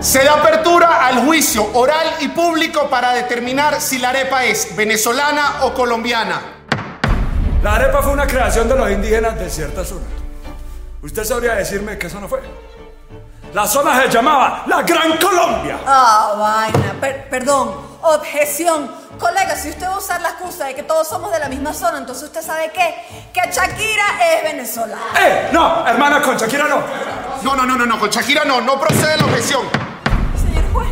Se da apertura al juicio oral y público para determinar si la arepa es venezolana o colombiana. La arepa fue una creación de los indígenas de cierta zona. ¿Usted sabría decirme qué zona fue? La zona se llamaba la Gran Colombia. Ah, vaina. Per- perdón. Objeción. Colega, si usted va a usar la excusa de que todos somos de la misma zona, entonces usted sabe qué? Que Shakira es venezolana. ¡Eh! No, hermana, con Shakira no. No, no, no, no, no, con Shakira no, no procede la objeción.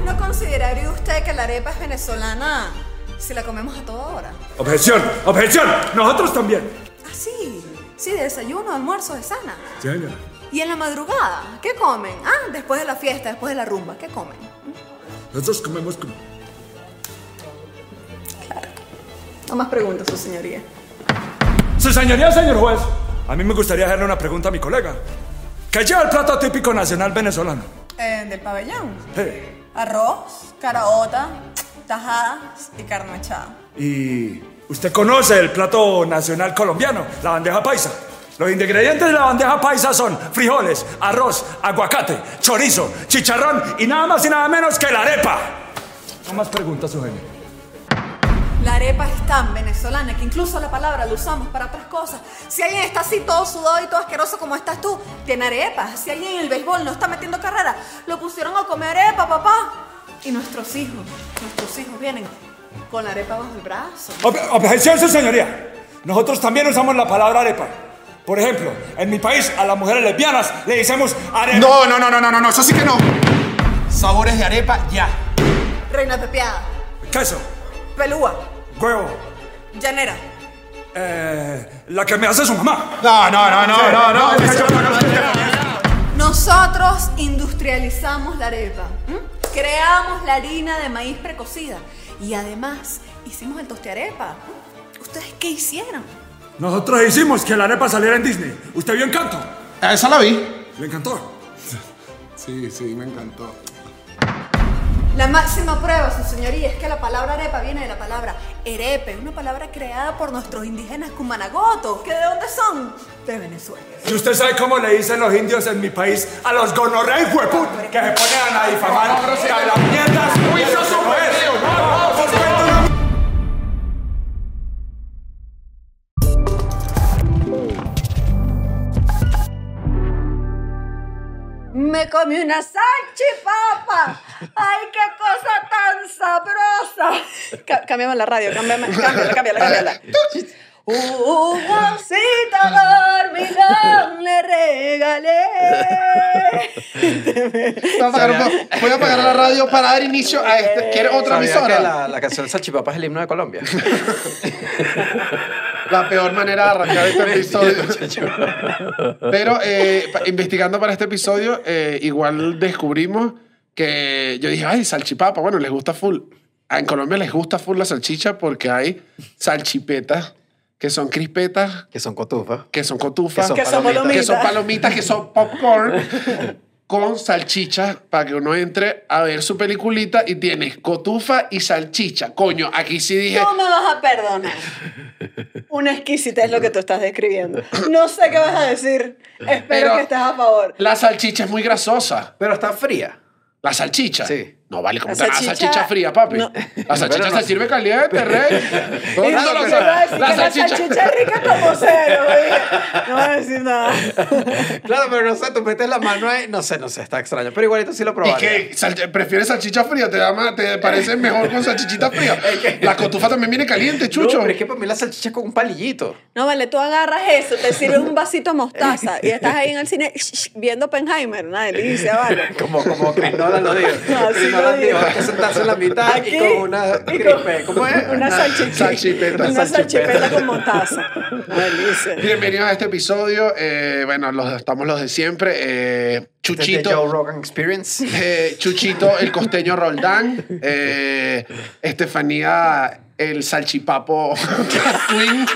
¿No consideraría usted que la arepa es venezolana si la comemos a toda hora? Objeción, objeción. Nosotros también. Ah, sí. Sí, de desayuno, almuerzo, de sana. Sí, señora. ¿Y en la madrugada? ¿Qué comen? Ah, después de la fiesta, después de la rumba, ¿qué comen? Nosotros comemos como... No más preguntas, su señoría. Su señoría, señor juez. A mí me gustaría hacerle una pregunta a mi colega. ¿Qué lleva el plato típico nacional venezolano? Eh, del pabellón. Eh, Arroz, caraota, tajadas y carne. ¿Y usted conoce el plato nacional colombiano, la bandeja paisa? Los ingredientes de la bandeja paisa son frijoles, arroz, aguacate, chorizo, chicharrón y nada más y nada menos que la arepa. No más preguntas, su genio. La arepa es tan venezolana que incluso la palabra la usamos para otras cosas. Si alguien está así todo sudado y todo asqueroso como estás tú, tiene arepas. Si alguien en el béisbol no está metiendo carrera, lo pusieron a comer arepa, papá. Y nuestros hijos, nuestros hijos vienen con la arepa bajo el brazo. Ob- objeción, su señoría. Nosotros también usamos la palabra arepa. Por ejemplo, en mi país a las mujeres lesbianas le decimos arepa. No, no, no, no, no, no, no, eso sí que no. Sabores de arepa, ya. Reina pepeada, Queso, pelúa, huevo, llanera. eh, la que me hace su mamá. No, no, no, no, no, no. Nosotros industrializamos la arepa. Creamos la harina de maíz precocida. Y además hicimos el tostearepa. ¿m? ¿Ustedes qué hicieron? Nosotros hicimos que la arepa saliera en Disney. ¿Usted vio Encanto? Esa la vi. ¿Le encantó? Sí, sí, me encantó. La máxima prueba, su señoría, es que la palabra arepa viene de la palabra erepe, una palabra creada por nuestros indígenas cumanagotos. ¿Que de dónde son? De Venezuela. ¿Y usted sabe cómo le dicen los indios en mi país a los gonorreos, hueput? Que se ponen a difamar a las mierdas. ¡Uy, comí una salchipapa. ¡Ay, qué cosa tan sabrosa! Ca- cámbiame la radio, cámbiame, cámbiala, cámbiala, cámbiala. Un osito dormilón le regalé. Voy a apagar, un po- voy a apagar la radio para dar inicio a este. ¿Quieres otra ¿Sabía emisora? que la, la canción Salchipapa es el himno de Colombia? La peor manera de arrancar este episodio. Pero eh, investigando para este episodio, eh, igual descubrimos que yo dije, ay, salchipapa, bueno, les gusta full. Ah, En Colombia les gusta full la salchicha porque hay salchipetas, que son crispetas, que son cotufas. que son cotufas, Que son son que son palomitas. palomitas, que son popcorn. Con salchicha para que uno entre a ver su peliculita y tienes cotufa y salchicha. Coño, aquí sí dije. No me vas a perdonar. Una exquisita es lo que tú estás describiendo. No sé qué vas a decir. Espero Pero- que estés a favor. La salchicha es muy grasosa. Pero está fría. La salchicha. Sí. No vale como La la salchicha, salchicha- fría, papi. no. La salchicha no- se sirve caliente, rey. El Y no La la salchicha. es rica como cero. oye. No voy a decir nada. Claro, pero no sé, tú metes la mano ahí. No sé, no sé, está extraño. Pero igualito sí lo ¿Y probaría. qué? Sal- ¿Prefieres salchicha fría? ¿Te, da más- ¿Te parece mejor con salchichita fría? La cotufa también viene caliente, chucho. No, pero es que para mí la salchicha es con un palillito. No, vale, tú agarras eso, te sirves un vasito de mostaza y estás ahí en el cine viendo Oppenheimer. Una delicia, vale. Como, como Chris Nolan lo dijo. No, sí Nolan dijo, hay que sentarse en la mitad Aquí, y con una crispe. ¿Cómo es? Una salchicha. salchipeta. Una Salchipeta. salchipeta con mostaza. Delicia. Bienvenidos a este episodio. Eh, bueno, los, estamos los de siempre. Eh, Este es Chuchito. The Joe Rogan Experience. Eh, Chuchito, el costeño Roldán. Eh, Estefanía, el salchipapo Queen.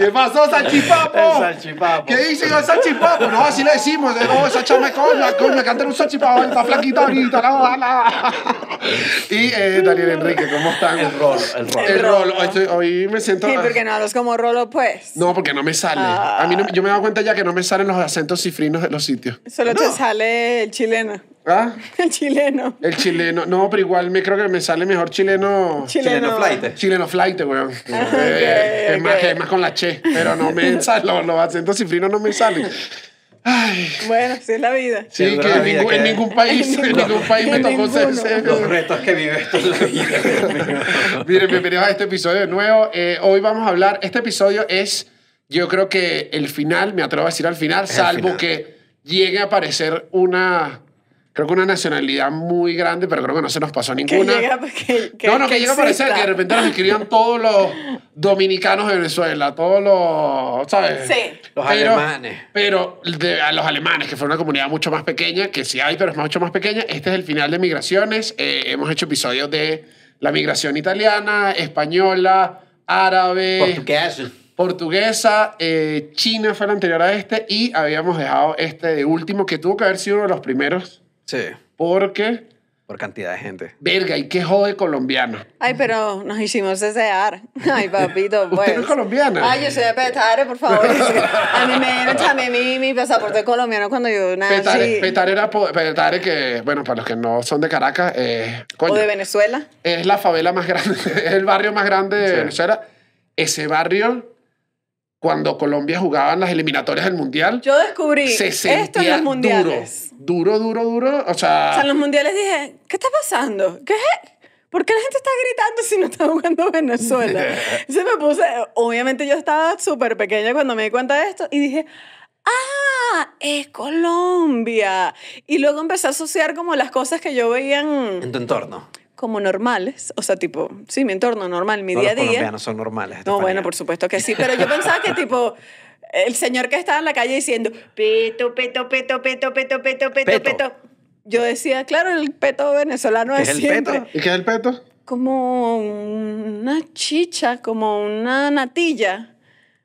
¿Qué pasó, salchipapo? El salchipapo. ¿Qué dicen al salchipapo? No, así le decimos. No, esa chama es coño, coño, cantar un salchipapo, está flaquita ahorita, la, la. Y eh, Daniel Enrique, ¿cómo están? El rol, el rol. El rol. Hoy, estoy- hoy me siento... Sí, porque no hablas como Rolo, pues. No, porque no me sale. A mí no- yo me he dado cuenta ya que no me salen los acentos cifrinos de los sitios. Solo te sale el chileno. ¿Ah? El chileno. El chileno. No, pero igual me creo que me sale mejor chileno. Chileno flight. Chileno flight, weón. Eh, ok, es, más, es más con la che. Pero no me salen. Los, los acentos cifrinos no me salen. Ay. Bueno, sí es la vida. Sí, Sí, que la en vida ningún, en que- ningún país, en En ningún país me tocó ser serio. Los retos que vive esto en la vida. Miren, bienvenidos a este episodio de nuevo. Eh, hoy vamos a hablar, este episodio es, yo creo que el final, me atrevo a decir al final, el salvo final. que llegue a aparecer una, creo que una nacionalidad muy grande, pero creo que no se nos pasó Que ninguna. llega, que, que, no, no, que, llega a aparecer, exista. que de repente nos escriban todos los dominicanos de Venezuela, todos los, ¿sabes? Sí. Los Pero- alemanes. Pero de- a los alemanes, que fue una comunidad mucho más pequeña, que sí hay, pero es mucho más pequeña. Este es el final de migraciones. Eh, hemos hecho episodios de la migración italiana, española, árabe, Portugués. portuguesa, eh, China fue el anterior a este y habíamos dejado este de último, que tuvo que haber sido uno de los primeros, Sí, porque, por cantidad de gente. verga, y qué jode colombiano. Ay, pero nos hicimos desear. Ay, papito, pues. Usted no es colombiana. Ay, yo soy de Petare, por favor. A mí me dieron también mi, mi pasaporte colombiano cuando yo nací. Petare, Petare era Petare que, bueno, para los que no son de Caracas, eh, coño, O de Venezuela. es la favela más grande, es el barrio más grande de Sí. Venezuela. Ese barrio, cuando Colombia jugaba en las eliminatorias del Mundial, Yo descubrí se esto en sentía los mundiales. duro, duro, duro, duro. O sea, O sea, en los mundiales dije, ¿qué está pasando? ¿Qué es? ¿Por qué la gente está gritando si no está jugando Venezuela? Entonces me puse, obviamente yo estaba súper pequeña cuando me di cuenta de esto y dije, ah, es Colombia. Y luego empecé a asociar como las cosas que yo veía en- En tu entorno. como normales, o sea, tipo, sí, mi entorno normal, mi día a los día. colombianos son normales. No, bueno, por supuesto que sí, pero yo pensaba que tipo el señor que estaba en la calle diciendo peto, peto, peto, peto, peto, peto, peto, Peto. peto. Yo decía, claro, el peto venezolano ¿Qué es es el siempre peto? ¿y qué es el peto? como una chicha, como una natilla.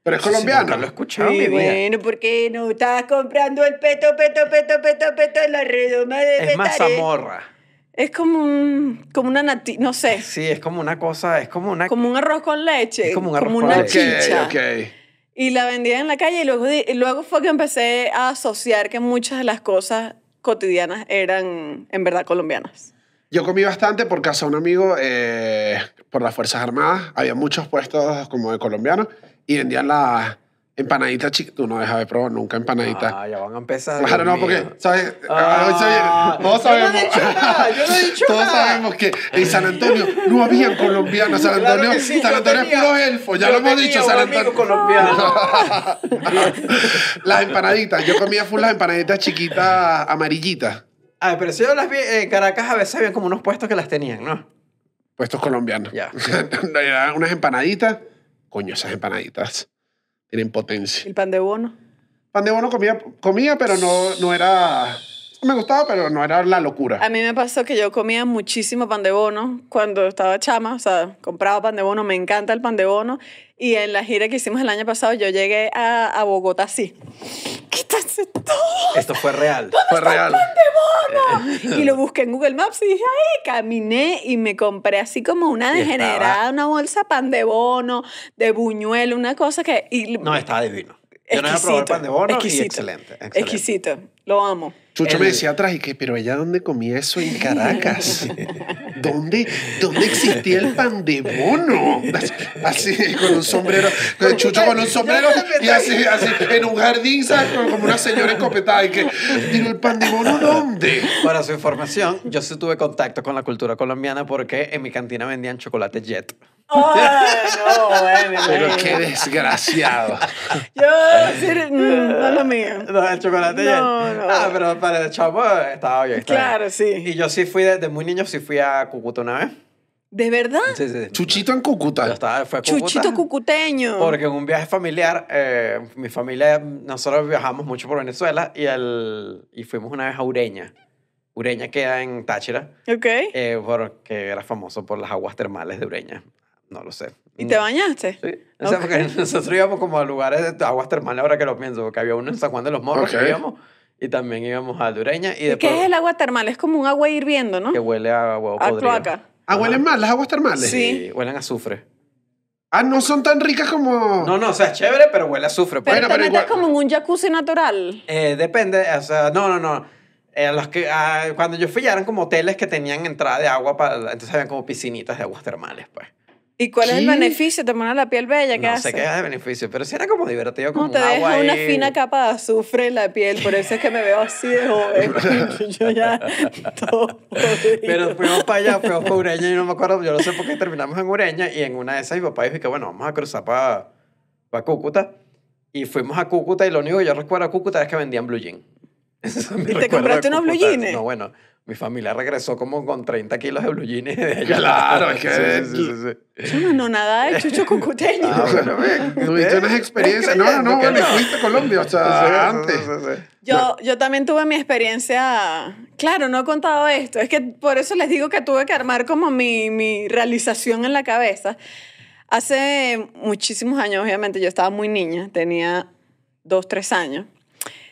Pero es Sí, colombiano. nunca lo he escuchado Sí, mi vida. bueno, ¿por qué no estás comprando el peto, peto, peto, peto, peto en la redoma de Es mazamorra. Es como un, como una natilla, no sé, Sí, es como una cosa, es como una... como un arroz con leche, Es como un arroz con una leche. Chicha. ok. Y la vendía en la calle y luego, luego fue que empecé a asociar que muchas de las cosas cotidianas eran en verdad colombianas. Yo comí bastante por casa de un amigo eh, por las Fuerzas Armadas. Había muchos puestos como de colombianos y vendían las empanaditas chicas. Tú no dejas de probar nunca empanaditas. Ah, ya van a empezar. Claro, no, porque. ¿sabes? Ah, viene. Todos yo no he sabemos. dicho nada, yo no he dicho Todos nada. sabemos que en San Antonio no habían colombianos. San Antonio, sí, San Antonio es tenía- puro elfo. Ya lo hemos dicho, San Antonio. colombiano. las empanaditas. Yo comía full las empanaditas chiquitas amarillitas. Ah, pero si yo las vi en Caracas, a veces había como unos puestos que las tenían, ¿no? Puestos colombianos. Ya. Unas empanaditas. Coño, esas empanaditas tienen potencia. El pan de bono. Pan de bono comía, comía pero no, no era... Me gustaba, pero no era la locura. A mí me pasó que yo comía muchísimo pan de bono cuando estaba chama, o sea, compraba pan de bono, me encanta el pan de bono. Y en la gira que hicimos el año pasado, yo llegué a, a Bogotá así. ¡Quítense todo! Esto fue real. Fue real. Y lo busqué en Google Maps y dije, ay, caminé y me compré así como una degenerada, una bolsa de pan de bono, de buñuelo, una cosa que... Y, No, estaba divino. Yo no había probado el pan de bono y excelente. excelente. Exquisito, lo amo. Chucho El- me decía atrás y que, pero ella dónde comía eso en Caracas? ¿Dónde, ¿Dónde existía el pan de bono? Así, con un sombrero, Chucho con un sombrero y así, así, en un jardín, ¿sabes? Como como una señora escopetada y que, digo, ¿el pan de bono dónde? Para su información, yo sí tuve contacto con la cultura colombiana porque en mi cantina vendían chocolate Jet. Ay, no, bueno, Pero qué desgraciado. Yo, sí, mm, no es lo mío. No, el chocolate No, Jet. no. Ah, pero para el chavo estaba bien. estaba Claro, bien. sí. Y yo sí fui, desde muy niño, sí fui a Cúcuta una vez. ¿De verdad? Sí, sí. Chuchito en Yo Cúcuta. estaba, fue a Cúcuta. Chuchito cucuteño. Porque en un viaje familiar, eh, mi familia, nosotros viajamos mucho por Venezuela y, el, y fuimos una vez a Ureña. Ureña queda en Táchira, Ok. eh, porque era famoso por las aguas termales de Ureña. No lo sé. ¿Y te bañaste? Sí. O sea, Ok. porque nosotros íbamos como a lugares de aguas termales, ahora que lo pienso, porque había uno en San Juan de los Morros Ok. que íbamos y también íbamos a Dureña y ¿Y después qué es el agua termal? Es como un agua hirviendo, ¿no? que huele a huevo A podrido. cloaca. Ah, huelen mal las aguas termales. Sí. Sí, huelen a azufre. Ah, no son tan ricas como. No, no, o sea, es chévere, pero huele a azufre. pues. Pero Bueno, te pero metes igual- como en un jacuzzi natural. Eh, depende, o sea, no, no, no. Eh, los que, ah, cuando yo fui ya eran como hoteles que tenían entrada de agua para, entonces habían como piscinitas de aguas termales, pues. ¿Y cuál es el ¿Qué? beneficio? ¿Te pone la piel bella? ¿Qué no hace? sé qué es de beneficio, pero sí era como divertido, como No, te un agua deja una ahí. fina capa de azufre en la piel, por eso es que me veo así de joven. Yo ya todo podrido. Pero fuimos para allá, fuimos para Ureña y no me acuerdo, yo no sé por qué terminamos en Ureña y en una de esas mi papá dijo que bueno, vamos a cruzar para Cúcuta y fuimos a Cúcuta y lo único que yo recuerdo a Cúcuta es que vendían blue jean. Eso es mi ¿Y te recuerdo compraste unos blue jeans? No, bueno, mi familia regresó como con 30 kilos de blue jeans de allá. Claro, es que- Sí, sí, sí, sí, sí. Chama, no nada de chucho cucuteño. Ah, bueno, ven. Tuviste unas experiencias. No, no, no, ¿Por qué bueno, fuiste a Colombia, o sea, antes. sí, sí, sí. Yo, yo también tuve mi experiencia. Claro, no he contado esto. Es que por eso les digo que tuve que armar como mi, mi realización en la cabeza. Hace muchísimos años, obviamente, yo estaba muy niña, tenía dos, tres años.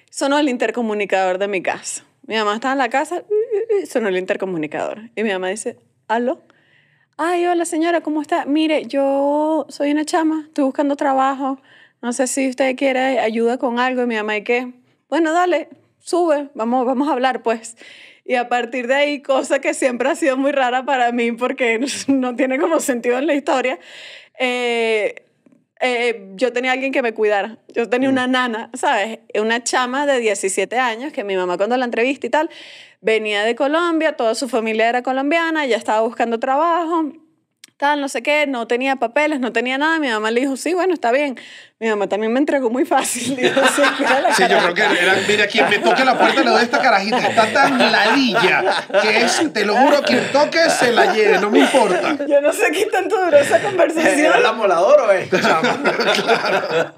Sonó el intercomunicador de mi casa. Mi mamá estaba en la casa, sonó el intercomunicador. Y mi mamá dice, ¿aló? Ay, hola señora, ¿cómo está? Mire, yo soy una chama, estoy buscando trabajo. No sé si usted quiere ayuda con algo. Y mi mamá, ¿y qué? Bueno, dale, sube, vamos, vamos a hablar, pues. Y a partir de ahí, cosa que siempre ha sido muy rara para mí porque no tiene como sentido en la historia, eh, eh, yo tenía alguien que me cuidara. Yo tenía una nana, ¿sabes? Una chama de 17 años que mi mamá cuando la entrevista y tal, venía de Colombia, toda su familia era colombiana, ya estaba buscando trabajo, tal, no sé qué, no tenía papeles, no tenía nada. Mi mamá le dijo, sí, bueno, está bien. Mi mamá también me entregó muy fácil. Cuida la Sí, yo cara". creo que era, mira, quien me toque la puerta le doy esta carajita. Está tan ladilla que es, te lo juro, quien toque se la lleve, no me importa. Yo no sé qué tanto duró esa conversación. ¿Era el amolador o es? chama?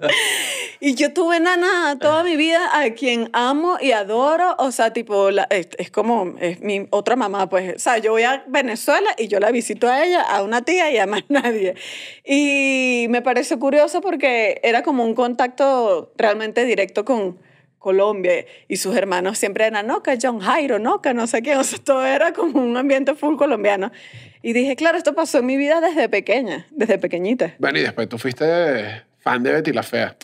Y yo tuve nana toda mi vida a quien amo y adoro. O sea, tipo, la- es, es como es mi otra mamá, pues. O sea, yo voy a Venezuela y yo la visito a ella, a una tía y a más nadie. Y me pareció curioso porque era como un contacto realmente directo con Colombia. Y sus hermanos siempre eran, no, que John Jairo, no, que no sé qué. O sea, todo era como un ambiente full colombiano. Y dije, claro, esto pasó en mi vida desde pequeña, desde pequeñita. Bueno, y después tú fuiste fan de Betty la Fea.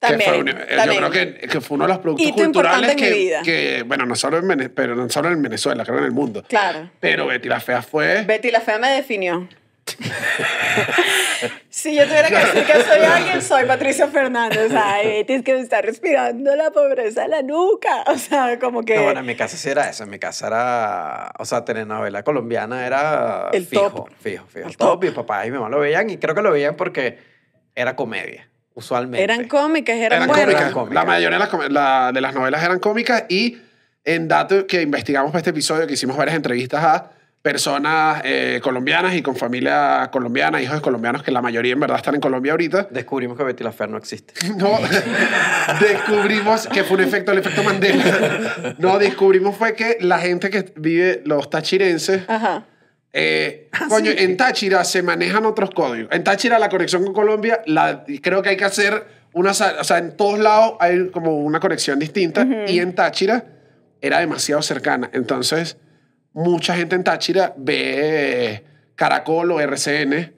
Que También, fue un- eh, también. Yo creo que, que fue uno de los productos culturales que, vida. que, bueno, no solo, en pero no solo en Venezuela, creo en el mundo. Claro. Pero Betty la Fea fue... Betty la fea me definió. si yo tuviera que decir que soy alguien, soy Patricia Fernández. Ay, Betty es que me está respirando la pobreza en la nuca. O sea, como que... No, bueno, en mi casa sí era eso. En mi casa era. O sea, telenovela colombiana era. El fijo, top. Fijo, fijo. El El top. top. Mi papá y mi mamá lo veían y creo que lo veían porque era comedia, usualmente. eran cómicas, eran, eran buenas. cómicas. La mayoría de las, la- de las novelas eran cómicas y en datos que investigamos para este episodio, que hicimos varias entrevistas a personas eh, colombianas y con familia colombiana, hijos de colombianos, que la mayoría en verdad están en Colombia ahorita. Descubrimos que Betty la Fea no existe. No, descubrimos que fue un efecto, el efecto Mandela. No, descubrimos fue que la gente que vive, los tachirenses, Ajá. eh, coño, en Táchira se manejan otros códigos. En Táchira la conexión con Colombia, la, creo que hay que hacer una... O sea, en todos lados hay como una conexión distinta y en Táchira era demasiado cercana. Entonces, mucha gente en Táchira ve Caracol o RCN,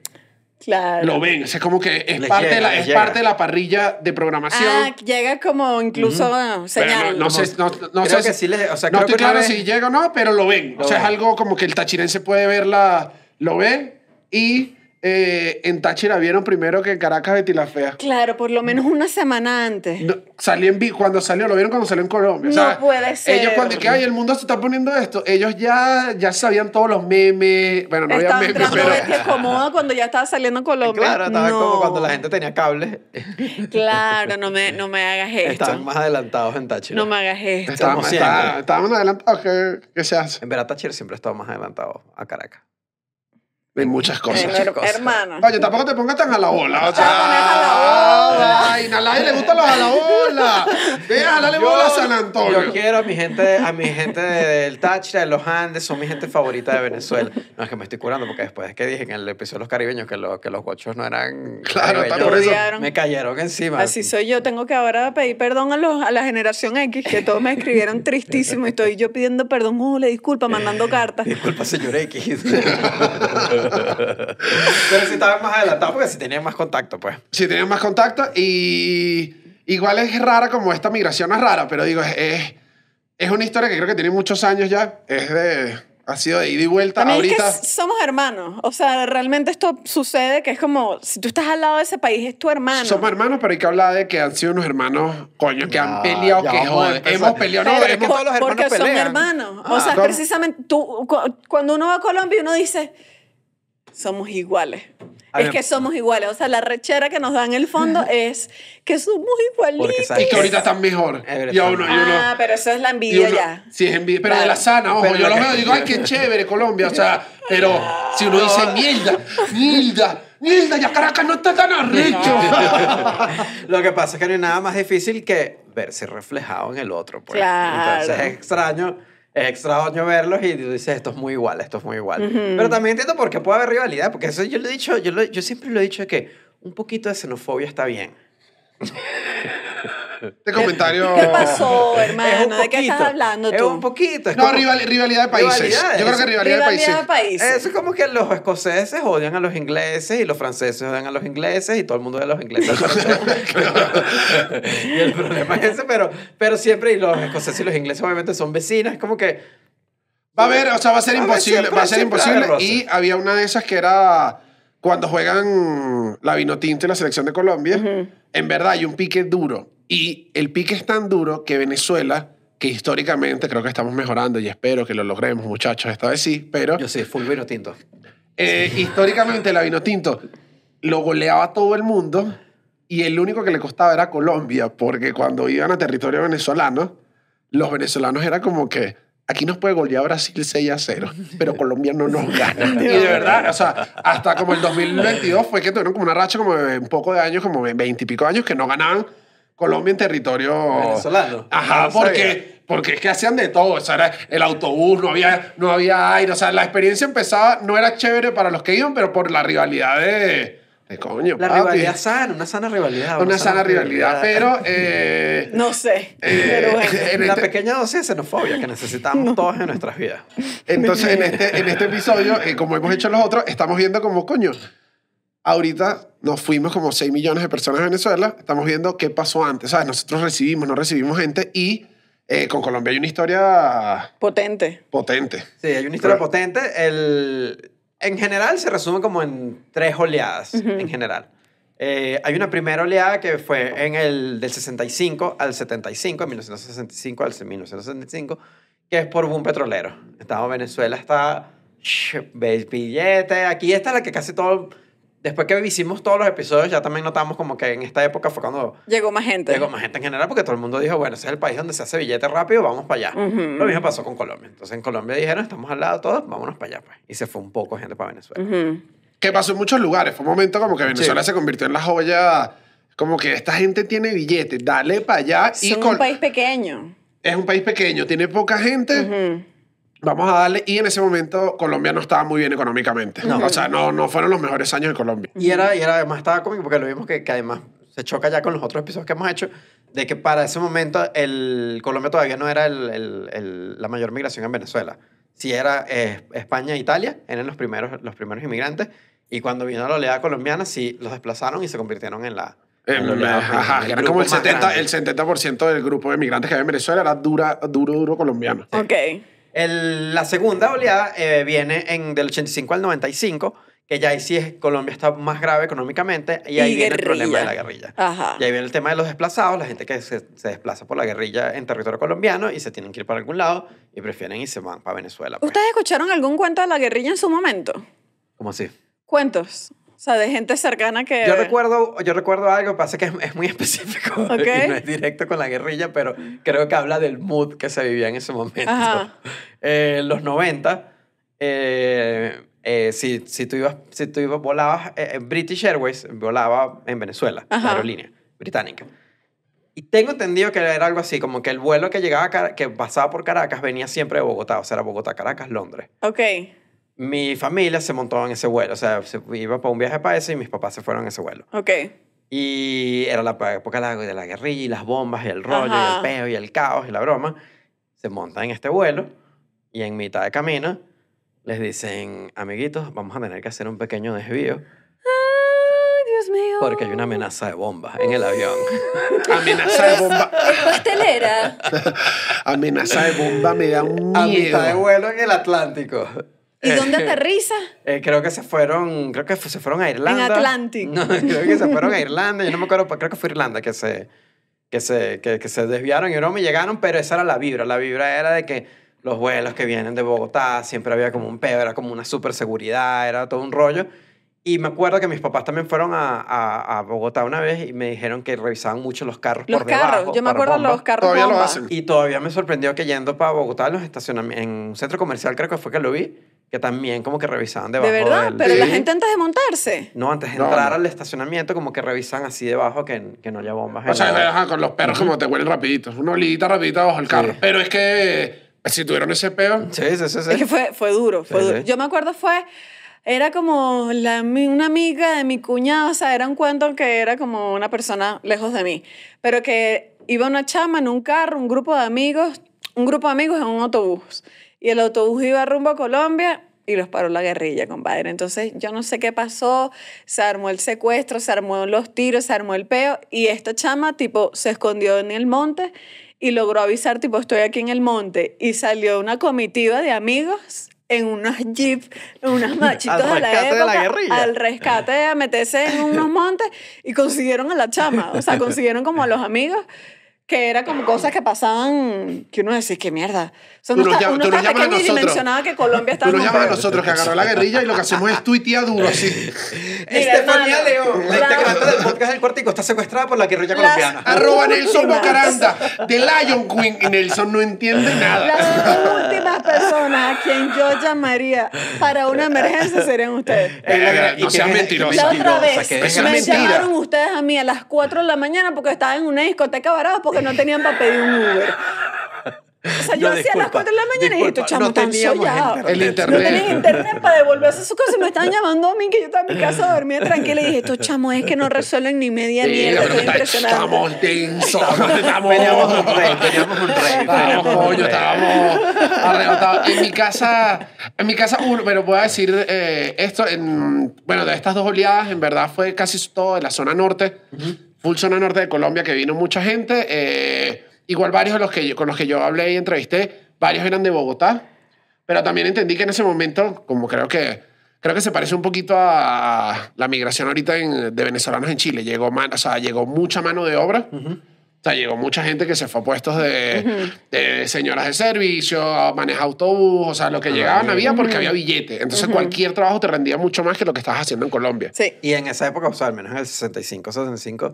Claro. lo ven. O sea, es como que es, Les parte, llega, de la, les es llega. parte de la parrilla de programación. Ah, llega como incluso Bueno, señal. no, sé, no, no Creo sé que si- sí les- o sea, no creo estoy que claro vez- si llega o no, pero lo ven. Lo o sea, ven. es algo como que el tachirense puede verla, lo ve y eh, en Táchira vieron primero que en Caracas Betty la Fea. Claro, por lo menos una semana antes. No, salió en cuando salió, lo vieron cuando salió en Colombia. O No puede ser. Ellos cuando que ay, el mundo se está poniendo esto, ellos ya, ya sabían todos los memes. Bueno, no estaba había memes, entrando pero. Betty acomoda cuando ya estaba saliendo en Colombia. Claro, estaba no. como cuando la gente tenía cable. Claro, no me, no me hagas esto. Estaban más adelantados en Táchira. No me hagas esto. Estaban, siempre. estaban- estaban adelantados. ¿Qué, qué se hace? En verdad, Táchira siempre estaba más adelantado a Caracas. En muchas cosas. En her- hermano. Oye, tampoco te pongas tan a la bola. O te vas a la sea, ay, a nadie le gustan los a la bola. Ve, a darle bola a San Antonio. Yo quiero a mi gente, a mi gente de- del Táchira, de los Andes, son mi gente favorita de Venezuela. No es que me estoy curando, porque después que dije en el episodio de los caribeños que, lo- que los gochos no eran Claro, por eso. Me cayeron encima. Así soy yo. Tengo que ahora pedir perdón a, los, a la generación X, que todos me escribieron tristísimo. Y estoy yo pidiendo perdón, oh, le disculpa, mandando cartas. Disculpa, señor X. Pero si estaban más adelantados, porque si tenían más contacto, pues. Sí, tenían más contacto y igual es rara como esta migración es rara, pero digo, es, es, es una historia que creo que tiene muchos años ya. Es de, ha sido de ida y vuelta. También Ahorita es que somos hermanos. O sea, realmente esto sucede que es como, si tú estás al lado de ese país, es tu hermano. somos hermanos, pero hay que hablar de que han sido unos hermanos, coño, que han Ya, peleado, ya que joder. Hemos peleado, no, Pero es que todos los hermanos Porque son pelean. hermanos. Ah, o sea, ¿cómo? precisamente tú, cu- cuando uno va a Colombia, uno dice, somos iguales. A es ver. que somos iguales. O sea, la rechera que nos da en el fondo es que somos Porque igualitos. sabes y que ahorita están mejor. Es. Y uno, y uno- Ah, pero eso es la envidia uno- ya. Sí, es envidia, pero de Claro. la sana, ojo. Pero yo lo veo y digo, ay, qué chévere Colombia. O sea, pero si uno dice, mierda, mierda, mierda, ya Caracas no está tan arrecho. Lo que pasa es que no hay nada más difícil que verse reflejado en el otro. Pues. Claro. Entonces es extraño, es extraño verlos y tú dices, esto es muy igual, esto es muy igual. Pero también entiendo por qué puede haber rivalidad, porque eso yo lo he dicho, yo, lo- yo siempre lo he dicho que un poquito de xenofobia está bien. Este comentario. ¿Qué pasó, Es hermano? ¿De qué estás hablando Es tú? un poquito. es No, como- rival- rivalidad de países. Yo creo que rivalidad, de países. Rivalidad de países. Eso es como que los escoceses odian a los ingleses y los franceses odian a los ingleses y todo el mundo odia a los ingleses. y el problema es ese, pero, pero siempre, y los escoceses y los ingleses obviamente son vecinos, es como que... Va a haber, o sea, va a ser A imposible, siempre- va a ser imposible. roce. Y había una de esas que era cuando juegan la Vinotinto y la selección de Colombia. En verdad hay un pique duro. Y el pique es tan duro que Venezuela, que históricamente creo que estamos mejorando y espero que lo logremos, muchachos, esta vez sí, pero Yo sí, full vino tinto. eh, históricamente la Vinotinto lo goleaba todo el mundo y el único que le costaba era Colombia, porque cuando iban a territorio venezolano, los venezolanos era como que aquí nos puede golear Brasil 6 a 0, pero Colombia no nos gana. y de verdad, o sea, hasta como el 2022 fue que tuvieron como una racha como de un poco de años, como de 20 y pico años, que no ganaban Colombia en territorio Venezolano. Ajá, No porque, porque es que hacían de todo. O sea, era el autobús, no había, no había aire. O sea, la experiencia empezaba, no era chévere para los que iban, pero por la rivalidad de. de coño, La papi. rivalidad sana, una sana rivalidad. Una sana rivalidad. Pero. eh, No sé. Eh, pero bueno. en La este- pequeña dosis de xenofobia que necesitamos todos en nuestras vidas. Entonces, en este, en este episodio, eh, como hemos hecho los otros, estamos viendo como, coño, ahorita nos fuimos como 6 millones de personas a Venezuela, estamos viendo qué pasó antes, ¿sabes? Nosotros recibimos, no recibimos gente y eh, con Colombia hay una historia Potente. potente. Sí, hay una historia potente. El, en general se resume como en tres oleadas, en general. Eh, hay una primera oleada que fue en el del 65 al 75, en 1965 al 1975, que es por boom petrolero. Estamos Venezuela, está sh, ves billete. Aquí está la que casi todo... Después que hicimos todos los episodios, ya también notamos como que en esta época fue cuando Llegó más gente. Llegó más gente en general porque todo el mundo dijo, bueno, ese es el país donde se hace billete rápido, vamos para allá. Ujú. Lo mismo pasó con Colombia. Entonces en Colombia dijeron, estamos al lado todos, vámonos para allá. Pues. Y se fue un poco gente para Venezuela. Ujú. Que pasó en muchos lugares. Fue un momento como que Venezuela Sí. se convirtió en la joya. Como que esta gente tiene billetes, dale para allá. Col- un país pequeño. es un país pequeño, tiene poca gente. Ujú. Vamos a darle. Y en ese momento Colombia no estaba muy bien económicamente. O sea, no, no fueron los mejores años de Colombia. Y era, y era además estaba cómico porque lo vimos que, que además se choca ya con los otros episodios que hemos hecho, de que para ese momento el Colombia todavía no era el- el- el- la mayor migración en Venezuela. Si era eh, España e Italia, eran los primeros, los primeros inmigrantes. Y cuando vino la oleada colombiana, sí los desplazaron y se convirtieron en la... en En- ajá, en era como el más 70%, grande. el 70 del grupo de migrantes que había en Venezuela era dura, duro, duro colombiano. Ok. El- la segunda oleada eh, viene en, del 85 al 95, que ya ahí sí es, Colombia está más grave económicamente y ahí Y viene el guerrilla. problema de la guerrilla. Ajá. Y ahí viene el tema de los desplazados, la gente que se, se desplaza por la guerrilla en territorio colombiano y se tienen que ir para algún lado y prefieren y se van para Venezuela. Pues. ¿Ustedes escucharon algún cuento de la guerrilla en su momento? ¿Cómo así? Cuentos. O sea, de gente cercana que... Yo recuerdo, yo recuerdo algo, pasa que es, es muy específico Ok. y no es directo con la guerrilla, pero creo que habla del mood que se vivía en ese momento. Ajá. Eh, los 90, eh, eh, si, si tú ibas, si tú ibas, volabas, eh, eh, British Airways volaba en Venezuela, la Ajá. aerolínea británica. Y tengo entendido que era algo así, como que el vuelo que llegaba, a que pasaba por Caracas venía siempre de Bogotá, o sea, era Bogotá, Caracas, Londres. Ok. Mi familia se montó en ese vuelo, o sea, se iba para un viaje para eso y mis papás se fueron en ese vuelo. Ok. Y era la época de la, de la guerrilla y las bombas y el rollo y el peo y el caos y la broma. Se montan en este vuelo y en mitad de camino les dicen, amiguitos, vamos a tener que hacer un pequeño desvío Ay, Dios mío. porque hay una amenaza de bomba en el avión. Amenaza de bomba. Es pastelera. Amenaza de bomba me da un a mitad de miedo. vuelo en el Atlántico. ¿Y dónde aterriza? Eh, creo que se fueron, creo que se fueron a Irlanda. Atlantic. No, creo que se fueron a Irlanda. Yo no me acuerdo, creo que fue Irlanda que se, que se, que, que se desviaron y broma y llegaron, pero esa era la vibra. La vibra era de que los vuelos que vienen de Bogotá siempre había como un peo, era como una super seguridad, era todo un rollo. Y me acuerdo que mis papás también fueron a, a, a Bogotá una vez y me dijeron que revisaban mucho los carros Los por carros. debajo. Yo me acuerdo bomba. los carros Todavía lo bomba. hacen. Y todavía me sorprendió que yendo para Bogotá en los estacionamientos, en un centro comercial creo que fue que lo vi, que también como que revisaban De debajo verdad, del- pero la Sí. gente antes de montarse. No, antes de No, entrar no. al estacionamiento como que revisan así debajo que, que no haya bombas. O sea, la- ajá, con los perros como te huelen rapidito. Una olidita rapidita bajo el carro. Sí. Pero es que si tuvieron ese peo... Sí, sí, sí. sí. Es que fue, fue duro, fue Sí, duro. sí. Yo me acuerdo fue, era como la, una amiga de mi cuñada, o sea, era un cuento que era como una persona lejos de mí, pero que iba una chama en un carro, un grupo de amigos, un grupo de amigos en un autobús. Y el autobús iba rumbo a Colombia y los paró la guerrilla, compadre. Entonces, yo no sé qué pasó, se armó el secuestro, se armó los tiros, se armó el peo, y esta chama, tipo, se escondió en el monte y logró avisar, tipo, estoy aquí en el monte, y salió una comitiva de amigos en unos jeep, en unas machitos Al de la rescate de la época, guerrilla. al rescate a meterse en unos montes y consiguieron a la chama, o sea, consiguieron como a los amigos que era como cosas que pasaban que uno decía, qué mierda. O sea, Tú uno nos está, uno tú nos está pequeño y dimensionaba que Colombia Tú estaba nos en un llamas a nosotros que agarró la guerrilla y lo que hacemos es tuitear duro así. Estefanía León, la integrante del podcast del Cuartico, está secuestrada por la guerrilla Las- colombiana. Arroba Nelson. Bocaranda de Lion Queen. Y Nelson no entiende nada. Las últimas personas a quien yo llamaría para una emergencia serían ustedes. Gran- Eh, no y que- mentirosa. La otra vez me llamaron ustedes a mí a las 4 de la mañana porque estaba en una discoteca varada porque no tenían para pedir un Uber. O sea, yo No, decía a las disculpa, 4 de la mañana y dije, disculpa, estos chamos no están teníamos sollados. internet. El No tenían internet para devolverse su cosa y me estaban llamando a mí que yo estaba en mi casa dormía tranquila y dije, estos chamos es que no resuelven ni media Sí, mierda, estoy impresionada. Estamos tensos. Estamos, Teníamos un rey, teníamos un rey. Estábamos, teníamos un coño, rey. estábamos arrebatados. En mi casa, en mi casa, uno, pero voy a decir eh, esto, en, bueno, de estas dos oleadas, en verdad fue casi todo de la zona norte, full zona norte de Colombia, que vino mucha gente. eh, igual varios de los que yo- con los que yo hablé y entrevisté, varios eran de Bogotá, pero también entendí que en ese momento, como creo que creo que se parece un poquito a la migración ahorita en- de venezolanos en Chile. Llegó, man- o sea, llegó mucha mano de obra. O sea, llegó mucha gente que se fue a puestos de, de señoras de servicio, maneja autobús, o sea, lo que llegaban había porque había billete. Entonces, cualquier trabajo te rendía mucho más que lo que estabas haciendo en Colombia. Sí. Y en esa época, o sea, al menos en el 65, 65,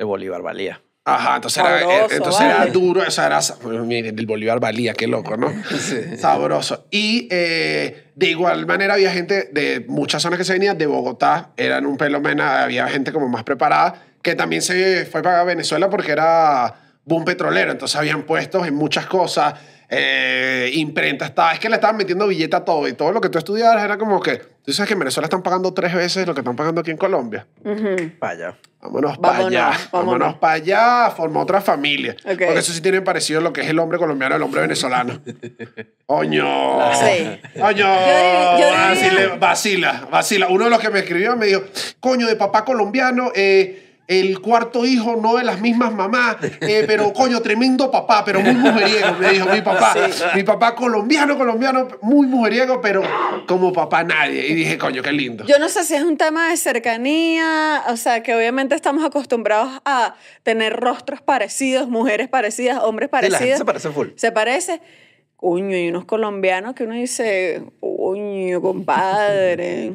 el Bolívar valía. Ajá, entonces, era, Sabroso, entonces era vale. duro, o sea, era, bueno, miren, el Bolívar valía, qué loco, ¿no? Sabroso. Y eh, de igual manera había gente de muchas zonas que se venían de Bogotá, eran un pelo menos, había gente como más preparada, que también se fue para Venezuela porque era boom petrolero, entonces habían puestos en muchas cosas, eh, imprenta estaba, es que le estaban metiendo billete a todo y todo lo que tú estudiaras era como que, tú sabes que en Venezuela están pagando tres veces lo que están pagando aquí en Colombia. Vaya. Vámonos para Vámonos, allá. vámonos. Vámonos para allá. Formó otra familia. Porque eso sí tiene parecido lo que es el hombre colombiano al hombre venezolano. Coño. Sí. Diría- le- vacila, vacila. Uno de los que me escribió me dijo, coño, de papá colombiano, eh, el cuarto hijo no de las mismas mamás, eh, pero coño, tremendo papá, pero muy mujeriego, me dijo mi papá. Mi papá colombiano, colombiano, muy mujeriego, pero como papá nadie. Y dije, coño, qué lindo. Yo no sé si es un tema de cercanía, o sea, que obviamente estamos acostumbrados a tener rostros parecidos, mujeres parecidas, hombres Sí, la gente parecidos. se parece full. Se parece. Coño, y unos colombianos que uno dice, coño, compadre,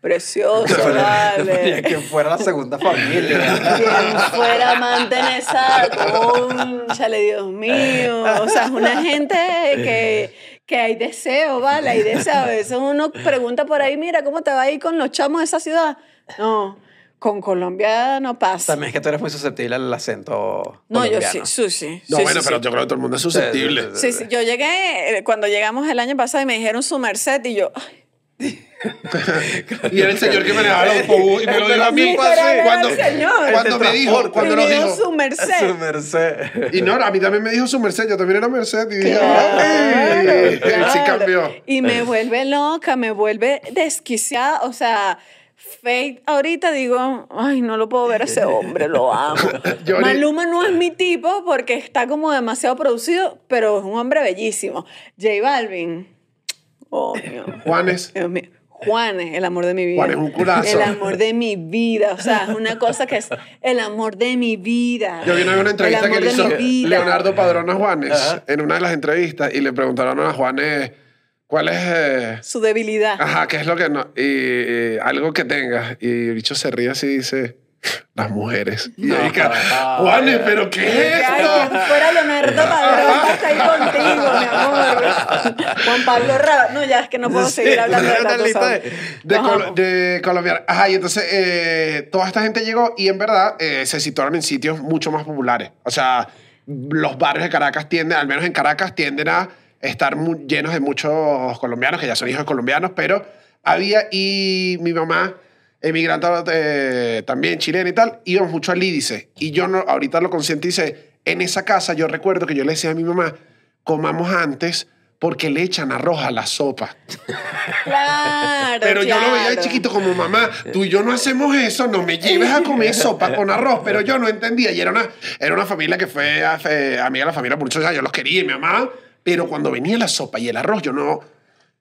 precioso, vale. que fuera la segunda familia. Quien fuera amante en esa conchale, Dios mío. O sea, es una gente que, que hay deseo, ¿vale? Hay deseo. A veces uno pregunta por ahí, mira, ¿cómo te va a ir con los chamos de esa ciudad? No, con Colombia no pasa. También es que tú eres muy susceptible al acento No, yo sí, sushi. No, Sí, bueno, sí, pero sí. yo creo que todo el mundo es susceptible. Sí, sí, yo llegué, eh, cuando llegamos el año pasado y me dijeron su merced y yo, ay, Y era el señor que manejaba el autobús y me lo dijo a mí. Cuando, cuando me dijo, cuando nos dijo su merced. Su merced. Y no, a mí también me dijo su merced, yo también era merced. Y dije, Claro, "Ay". Él sí cambió. Y me vuelve loca, me vuelve desquiciada. O sea, Faith, ahorita digo, ay, no lo puedo ver a ese hombre, lo amo. Maluma no es mi tipo porque está como demasiado producido, pero es un hombre bellísimo. J Balvin, oh, Dios. Juanes. Dios mío. Juan es el amor de mi vida. Juan es un culazo. El amor de mi vida. O sea, es una cosa que es el amor de mi vida. Yo vi una, una entrevista que le hizo. Leonardo Padrón a Juanes en una de las entrevistas y le preguntaron a Juanes cuál es. eh, Su debilidad. Ajá, ¿qué es lo que no? Y, y algo que tengas. Y el bicho se ríe así y dice, las mujeres. Y yo dije, Juanes, ¿pero qué es Ay, fuera Leonardo Padrón estar ahí contigo, mi amor. Juan Pablo Raba. No, ya es que no puedo seguir hablando de la lista de- De, Los col- amo. de colombiana. Ajá, y entonces eh, toda esta gente llegó y en verdad eh, se situaron en sitios mucho más populares. O sea, los barrios de Caracas tienden, al menos en Caracas, tienden a estar llenos de muchos colombianos, que ya son hijos de colombianos, pero había, y mi mamá, emigrante eh, también chilena y tal, íbamos mucho al Lídice. Y yo no, ahorita lo concientice, en esa casa yo recuerdo que yo le decía a mi mamá, comamos antes porque le echan arroz a la sopa. Claro, Pero yo lo veía de chiquito como mamá, tú y yo no hacemos eso, no me lleves a comer sopa con arroz, pero yo no entendía. Y era una, era una familia que fue eh, amiga de la familia por muchos años, yo los quería y mi mamá, pero cuando venía la sopa y el arroz, yo no,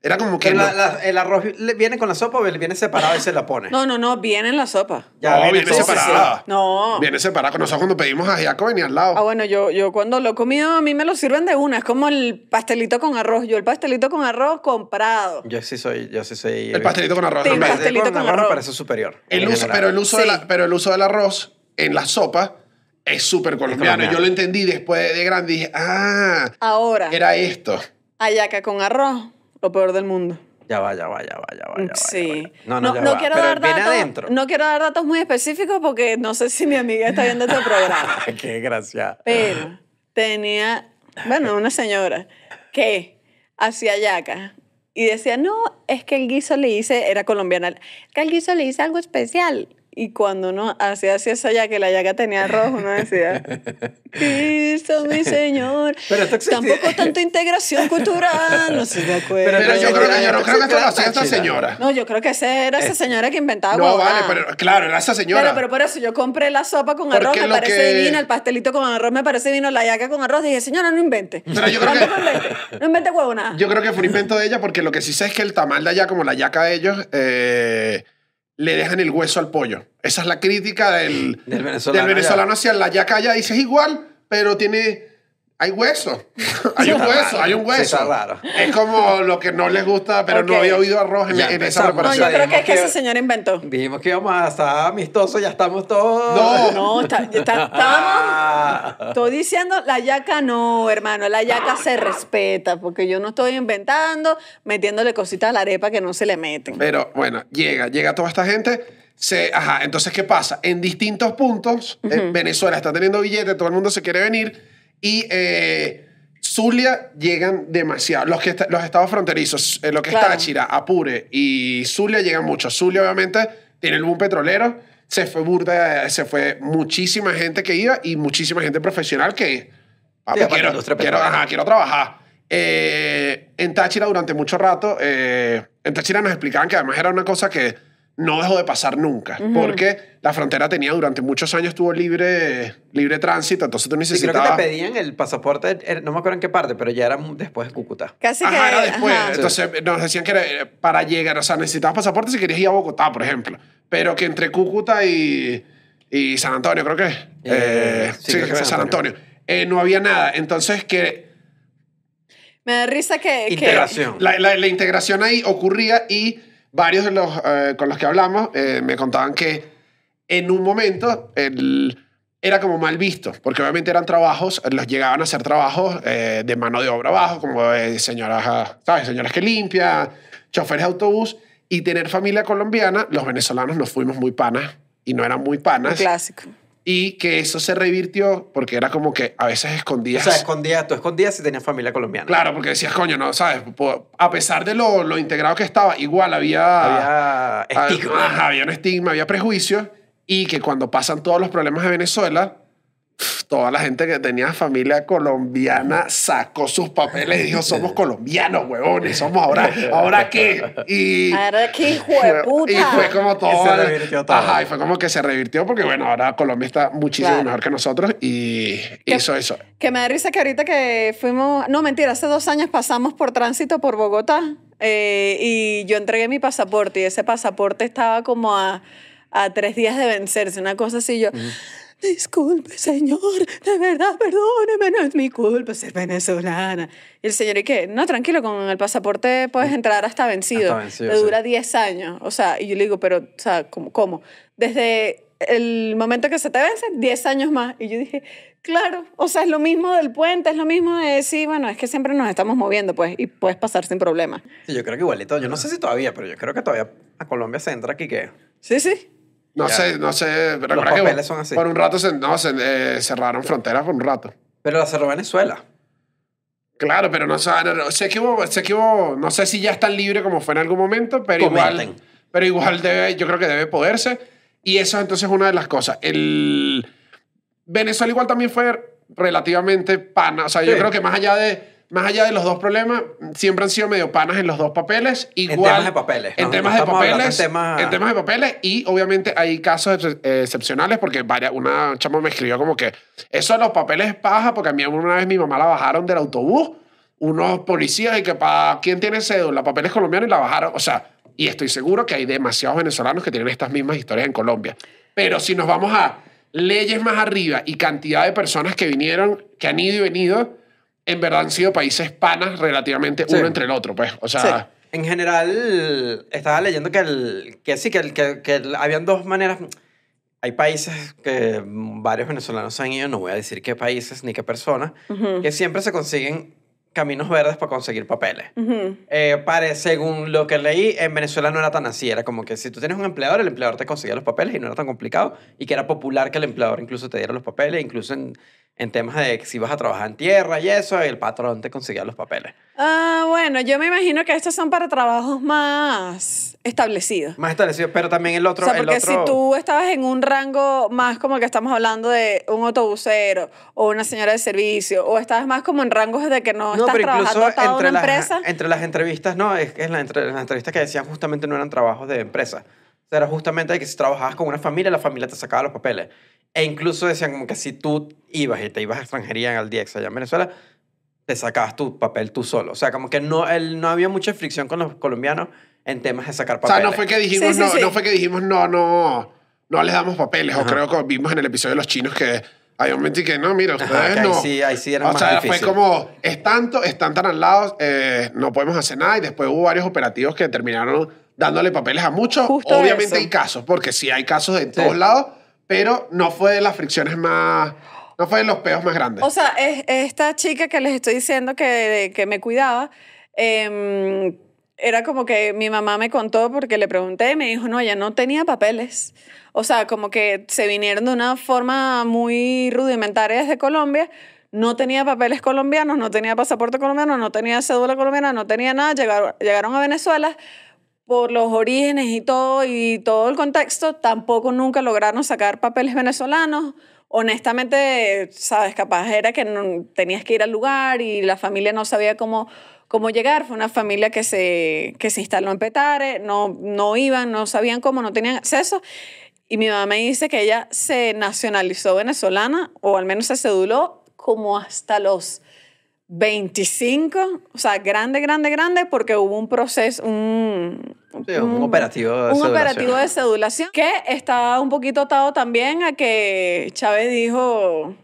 era como que... La- la- el arroz le- viene con la sopa o viene separado y se la pone. No, no, no, viene en la sopa. Ya no, viene todo. separada. No. Viene separada. Con nosotros cuando pedimos ajiaco venía al lado. Ah, bueno, yo, yo cuando lo he comido, a mí me lo sirven de una. Es como el pastelito con arroz. Yo el pastelito con arroz comprado. Yo sí soy, yo sí soy. el pastelito con arroz Sí, también. el pastelito con me arroz. parece superior. El uso, pero, el uso de Sí. la- pero el uso del arroz en la sopa es súper colombiano. colombiano. Yo lo entendí después de grande y dije, ah, Ahora, era esto. ayaca con arroz, lo peor del mundo. Ya va, ya va, ya va, ya va. ya va, Sí. ya va. No, no, ya va. quiero Pero dar datos. adentro. No quiero dar datos muy específicos porque no sé si mi amiga está viendo este programa. Qué gracia. Pero tenía, bueno, una señora que hacía yaca y decía, no, es que el guiso le hice, era colombiana, que el guiso le hice algo especial. Y cuando uno hacía así esa yaca y la yaca tenía arroz, uno decía, Cristo, mi señor. Pero esto existe- Tampoco tanta integración cultural, no sé de acuerdo. Pero, Pero yo yo creo que yo no que creo que esto lo hacía esta señora. No, yo creo que esa era esa señora que inventaba No, vale, pero claro, era esa señora. Claro, pero por eso yo compré la sopa con arroz, me parece que- divino, el pastelito con arroz me parece divino, la yaca con arroz. Dije, señora, no invente. Pero yo creo que- invente. No invente huevo nada. Yo creo que fue un invento de ella porque lo que sí sé es que el tamal de allá, como la yaca de ellos, eh, le dejan el hueso al pollo. Esa es la crítica del, Del venezolano del venezolano hacia la yaca allá. Dice, es igual, pero tiene... Hay hueso. hay un hueso, hay un Sí, hueso. está raro. Es como lo que no les gusta, pero Ok. no había oído arroz en, en esa empezamos. No, yo preparación. creo que es que esa señora inventó. Dijimos que íbamos a estar amistosos, ya estamos todos. No. No, está, está- estábamos... Ah. Estoy diciendo, la yaca no, hermano, la yaca se respeta, porque yo no estoy inventando, metiéndole cositas a la arepa que no se le meten. Pero bueno, llega, llega toda esta gente. Se, ajá, entonces, ¿qué pasa? En distintos puntos, eh, Venezuela está teniendo billetes, todo el mundo se quiere venir y eh, Zulia llegan demasiado. Los, que está- los estados fronterizos, eh, lo que Claro. es Táchira, Apure y Zulia llegan muchos. Zulia, obviamente, tiene el boom petrolero. Se fue burda, se fue muchísima gente que iba y muchísima gente profesional que papi, Sí, quiero, quiero, ajá, quiero trabajar. Eh, en Táchira durante mucho rato, eh, en Táchira nos explicaban que además era una cosa que no dejó de pasar nunca, porque la frontera tenía durante muchos años tuvo libre, libre tránsito, entonces tú Sí, creo que necesitabas... te pedían el pasaporte, eh, no me acuerdo en qué parte, pero ya era después de Cúcuta. Casi que... Era después. ajá. Entonces nos decían que era, eh, para llegar, o sea, necesitabas pasaporte si querías ir a Bogotá, por ejemplo. Pero que entre Cúcuta y, y San Antonio, creo que es. Eh, sí, sí, creo que es San San Antonio. Eh, no había nada. Entonces que Me da risa que... que- Integración. la, la- la integración ahí ocurría y varios de los eh, con los que hablamos eh, me contaban que en un momento era como mal visto, porque obviamente eran trabajos, los llegaban a hacer trabajos eh, de mano de obra bajo, como señoras, ¿sabes? Señoras que limpian, choferes de autobús, y tener familia colombiana, los venezolanos nos fuimos muy panas y no eran muy panas. clásico. Y que eso se revirtió porque era como que a veces O escondías. sea, escondías, tú escondías si tenías familia colombiana. Claro, porque decías, coño, no, ¿sabes? A pesar de lo, lo integrado que estaba, igual había. Había estigma. Ajá, había un estigma, había prejuicios. Y que cuando pasan todos los problemas de Venezuela, toda la gente que tenía familia colombiana sacó sus papeles y dijo, somos colombianos, huevones, somos ahora, ¿ahora qué? Y, Ahora qué hijo de puta. y fue como todo. se revirtió todo. Ajá, y fue como que se revirtió porque, bueno, ahora Colombia está muchísimo Claro. mejor que nosotros y hizo eso. Que me da risa que ahorita que fuimos, no mentira, hace dos años pasamos por tránsito por Bogotá eh, y yo entregué mi pasaporte y ese pasaporte estaba como a, a tres días de vencerse, una cosa así yo... Disculpe, señor, de verdad, perdóneme, no es mi culpa ser venezolana. Y el señor, ¿y qué? No, tranquilo, con el pasaporte puedes entrar hasta vencido. Hasta vencido, Te sí. dura 10 años. O sea, y yo le digo, pero, o sea, ¿cómo? cómo? Desde el momento que se te vence, 10 años más. Y yo dije, claro, o sea, es lo mismo del puente, es lo mismo de decir, bueno, es que siempre nos estamos moviendo, pues, y puedes pasar sin problema. Sí, yo creo que igualito. Yo no sé si todavía, pero yo creo que todavía a Colombia se entra aquí que... Sí, sí. No Ya. sé, no sé. Recuerda que papeles son así. Por un rato se, no, se, eh, cerraron fronteras por un rato. Pero la cerró Venezuela. Claro, pero no sé, no- sé que hubo, sé que hubo, no sé si ya están libres como fue en algún momento, pero igual, pero igual debe, yo creo que debe poderse. Y eso entonces es una de las cosas. El Venezuela igual también fue relativamente pana. O sea, yo creo que más allá de más allá de los dos problemas, siempre han sido medio panas en los dos papeles. Igual, temas de papeles, En ¿no? temas No de papeles. en temas- en temas de papeles. Y obviamente hay casos ex- eh, excepcionales porque varias, una chama me escribió como que eso de los papeles es paja porque a mí una vez mi mamá la bajaron del autobús unos policías y que para quién tiene cédula, papeles colombianos y la bajaron. O sea, y estoy seguro que hay demasiados venezolanos que tienen estas mismas historias en Colombia. Pero si nos vamos a leyes más arriba y cantidad de personas que vinieron, que han ido y venido, en verdad han sido países panas relativamente Sí. uno entre el otro, pues. O sea, En general, estaba leyendo que, el, que sí, que, el- que, que el- habían dos maneras. Hay países que varios venezolanos han ido, no voy a decir qué países ni qué personas, que siempre se consiguen caminos verdes para conseguir papeles. Eh, pare- según lo que leí, en Venezuela no era tan así. Era como que si tú tienes un empleador, el empleador te conseguía los papeles y no era tan complicado. Y que era popular que el empleador incluso te diera los papeles, incluso en, en temas de que si vas a trabajar en tierra y eso, el patrón te conseguía los papeles. Ah, bueno, yo me imagino que estos son para trabajos más establecidos. Más establecido, pero también el O otro... sea, el porque otro- si tú estabas en un rango más como que estamos hablando de un autobusero o una señora de servicio, o estabas más como en rangos de que no, estás trabajando atado a una las, empresa. entre las entrevistas, no, es es la, entre, las entrevistas que decían justamente no eran trabajos de empresa. O sea, era justamente de que si trabajabas con una familia, la familia te sacaba los papeles. E incluso decían como que si tú ibas y te ibas a extranjería en el DIEX allá en Venezuela, te sacabas tu papel tú solo. O sea, como que no, el, no había mucha fricción con los colombianos en temas de sacar o papeles. sea, no fue que dijimos, Sí, sí, no, sí. no fue que dijimos, no, no, no les damos papeles. O Ajá. creo que vimos en el episodio de los chinos que hay un momento y que no, mira, ustedes Ajá, que ahí no. sí- ahí sí era o más sea, difícil. fue como, es tanto, están tan al lado, eh, no podemos hacer nada. Y después hubo varios operativos que terminaron dándole papeles a muchos. Justo Obviamente eso. hay casos, porque sí hay casos de todos lados, pero no fue de las fricciones más, no fue de los peos más grandes. O sea, es, esta chica que les estoy diciendo que, que me cuidaba, em, era como que mi mamá me contó porque le pregunté y me dijo, no, ella no tenía papeles. O sea, como que se vinieron de una forma muy rudimentaria desde Colombia. No tenía papeles colombianos, no tenía pasaporte colombiano, no tenía cédula colombiana, no tenía nada. Llegaron, llegaron a Venezuela por los orígenes y todo y todo el contexto, tampoco nunca lograron sacar papeles venezolanos. Honestamente, sabes, capaz era que no- tenías que ir al lugar y la familia no sabía cómo, cómo llegar. Fue una familia que se, que se instaló en Petare, no, no iban, no sabían cómo, no tenían acceso. Y mi mamá me dice que ella se nacionalizó venezolana, o al menos se ceduló, como hasta los 25, o sea, grande, grande, grande, porque hubo un proceso, un, Sí, un operativo de un operativo de cedulación que está un poquito atado también a que Chávez dijo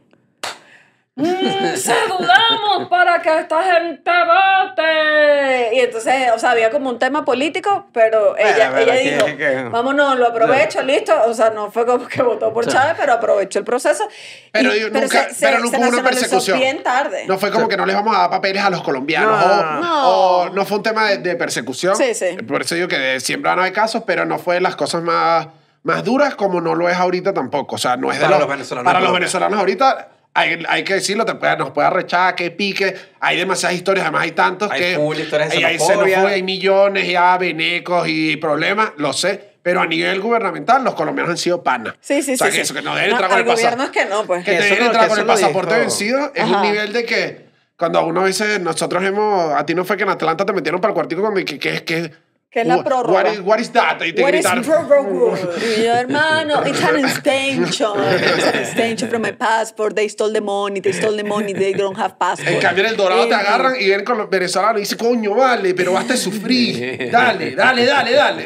"Mm, cedulamos para que esta gente vote y entonces, o sea, había como un tema político, pero ella, pero ella dijo, que- vámonos, lo aprovecho, listo. O sea, no fue como que votó por Chávez, pero aprovechó el proceso. Pero, Y- yo nunca, se- se- pero nunca se hubo una persecución. bien tarde. No fue como que no les vamos a dar papeles a los colombianos. No, o, no. o no fue un tema de, de persecución. Sí, sí. Por eso digo que siempre van a haber casos, pero no fue de las cosas más, más duras como no lo es ahorita tampoco. O sea, no es de Para los, los venezolanos Para los venezolanos ahorita. Hay, hay que decirlo, te puede, nos puede arrechar, que pique. Hay demasiadas historias, además hay tantos Hay que. full historias de hay, hay xenofobia. xenofobia, hay millones, ya venecos y problemas, lo sé. Pero a nivel gubernamental, los colombianos han sido panas. Sí, sí, o sea, sí. que sí. eso, que no deben No, entrar con al el pasaporte. gobierno es que no, pues. Que te Eso dejen lo- entrar que con el pasaporte dijo. vencido es un Ajá. nivel de que cuando uno dice, nosotros hemos, a ti no fue que en Atlanta te metieron para el cuartico cuando que, que, que, Que es la what- prórroga. What is, what is that? Y te What is gritaron. protocol? Y yo, hermano, it's an extension. It's an extension from my passport. They stole the money. They stole the money. They don't have passport. En cambio, en el dorado te agarran y vienen con los venezolanos y dicen, coño, vale, pero vas a sufrir. Dale, dale, dale, dale.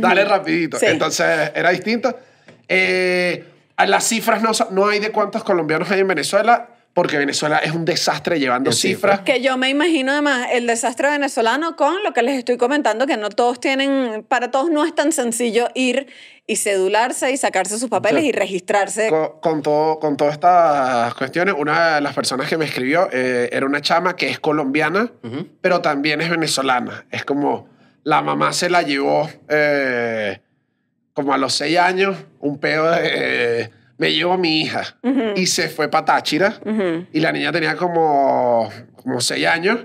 dale rapidito. Sí. Entonces, era distinto. Eh, las cifras no, no hay de cuántos colombianos hay en Venezuela, porque Venezuela es un desastre llevando cifras. Que yo me imagino además el desastre venezolano con lo que les estoy comentando, que no todos tienen, para todos no es tan sencillo ir y cedularse y sacarse sus papeles Sí. y registrarse. con, con todo, con todas estas cuestiones, una de las personas que me escribió eh, era una chama que es colombiana, pero también es venezolana. Es como la mamá se la llevó eh, como a los seis años, un pedo de... eh, me llevó a mi hija. Y se fue para Táchira. Y la niña tenía como, como seis años.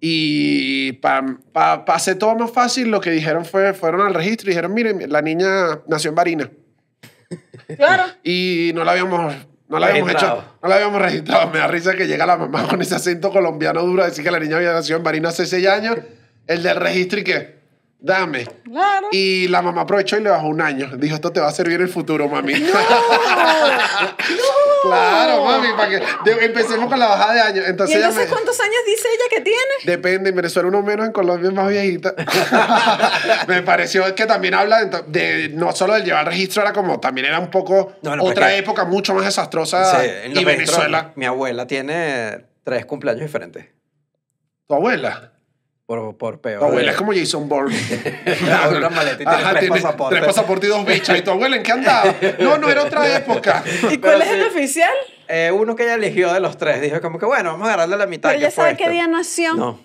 Y para pa, pa hacer todo más fácil lo que dijeron fue, fueron al registro y dijeron, miren, la niña nació en Barina Claro. y no la habíamos no la habíamos Registrado. hecho no la habíamos registrado. Me da risa que llega la mamá con ese acento colombiano duro a decir que la niña había nacido en Barina hace seis años el del registro y que dame Claro. y la mamá aprovechó y le bajó un año dijo esto te va a servir en el futuro mami claro mami para que de- empecemos con la bajada de años ¿Y entonces, ella entonces me- cuántos años dice ella que tiene? Depende, en Venezuela uno menos, en Colombia es más viejita. Me pareció que también habla de, de- no solo del llevar registro, era como también era un poco No, no, pero otra es que- época mucho más desastrosa. Sí, en los y registros, Venezuela, Mi abuela tiene tres cumpleaños diferentes. tu abuela. Por, por peor. Tu abuela es como Jason Bourne. Una maleta y tiene Ajá, tres tiene pasaportes. Tres pasaportes y dos bichas. ¿Y tu abuela en qué andaba? No, no era otra época. ¿Y cuál Pero es el oficial? Eh, uno que ella eligió de los tres. Dijo como que, bueno, vamos a agarrarle la mitad. Pero ya sabe qué día nació. No.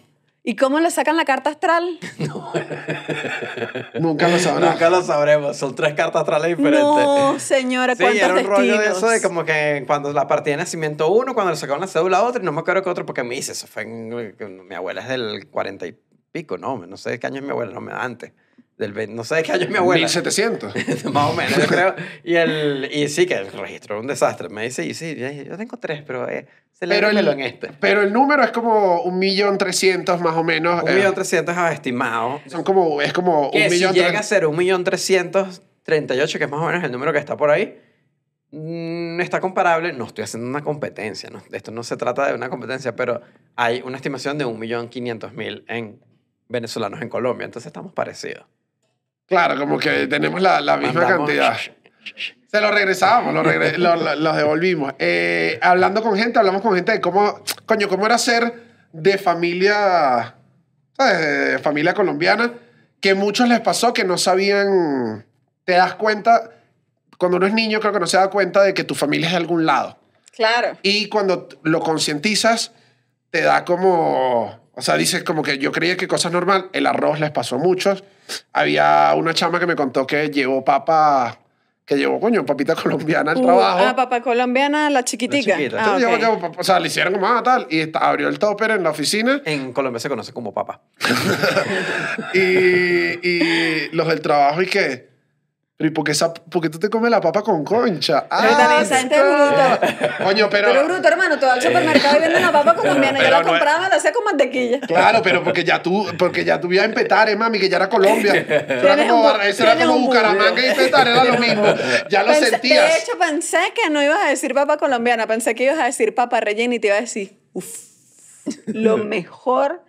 ¿Y cómo le sacan la carta astral? Nunca lo sabrás. Nunca lo sabremos. Son tres cartas astrales diferentes. No, señora, Sí, ¿cuántos era un rollo de destinos? eso de como que cuando la partida de nacimiento uno, cuando le sacaron la cédula otro, y no me acuerdo qué otro, porque me dice, eso fue en, mi abuela es del cuarenta y pico, no, no sé qué año es mi abuela, no me antes. Del, no sé de qué año es mi abuela. 1700. Más o menos, yo creo. Y, el, y sí, que el registro un desastre. Me dice, y sí, yo, tengo tres, pero eh, Pero el, en este. pero el número es como un millón trescientos más o menos. Un eh, millón trescientos es estimado. Son como, es como Que un si millón llega a ser un millón trescientos treinta y ocho, que es más o menos el número que está por ahí, mm, está comparable. No estoy haciendo una competencia, ¿no? esto no se trata de una competencia, pero hay una estimación de un millón quinientos mil en venezolanos en Colombia, entonces estamos parecidos. Claro, como que tenemos la, la misma Mandamos- cantidad. Se lo regresamos, lo, regre- lo, lo- lo devolvimos. Eh, hablando con gente, hablamos con gente de cómo, coño, cómo era ser de familia, ¿sabes? De familia colombiana, que muchos les pasó que no sabían, te das cuenta, cuando uno es niño creo que no se da cuenta de que tu familia es de algún lado. Claro. Y cuando lo concientizas, te da como. O sea, dices como que yo creía que cosas normal. El arroz les pasó a muchos. Había una chama que me contó que llevó papa. Que llevó, coño, papita colombiana al Uh, trabajo. ah, papá colombiana, la chiquitica. La chiquita. Ah, Entonces, ok. llevó- llevó- o sea, le hicieron como, ah, tal. Y está- abrió el topper en la oficina. En Colombia se conoce como papa. y, y los del trabajo, y que. ¿Pero y por qué, esa- por qué tú te comes la papa con concha? Pero también esa gente es bruto. Coño, pero. Pero bruto, hermano, tú vas al supermercado y venden una papa colombiana. Yo la no es- compraba, la hacía con mantequilla. Claro, pero porque ya tú, porque ya tú ibas en Petare, mami, que ya era Colombia. Eso era como, un eso era como Bucaramanga y Petare, era lo mismo. Ya lo Pensé- De sentías. hecho, pensé que no ibas a decir papa colombiana. Pensé que ibas a decir papa rellena y te iba a decir, uff, lo mejor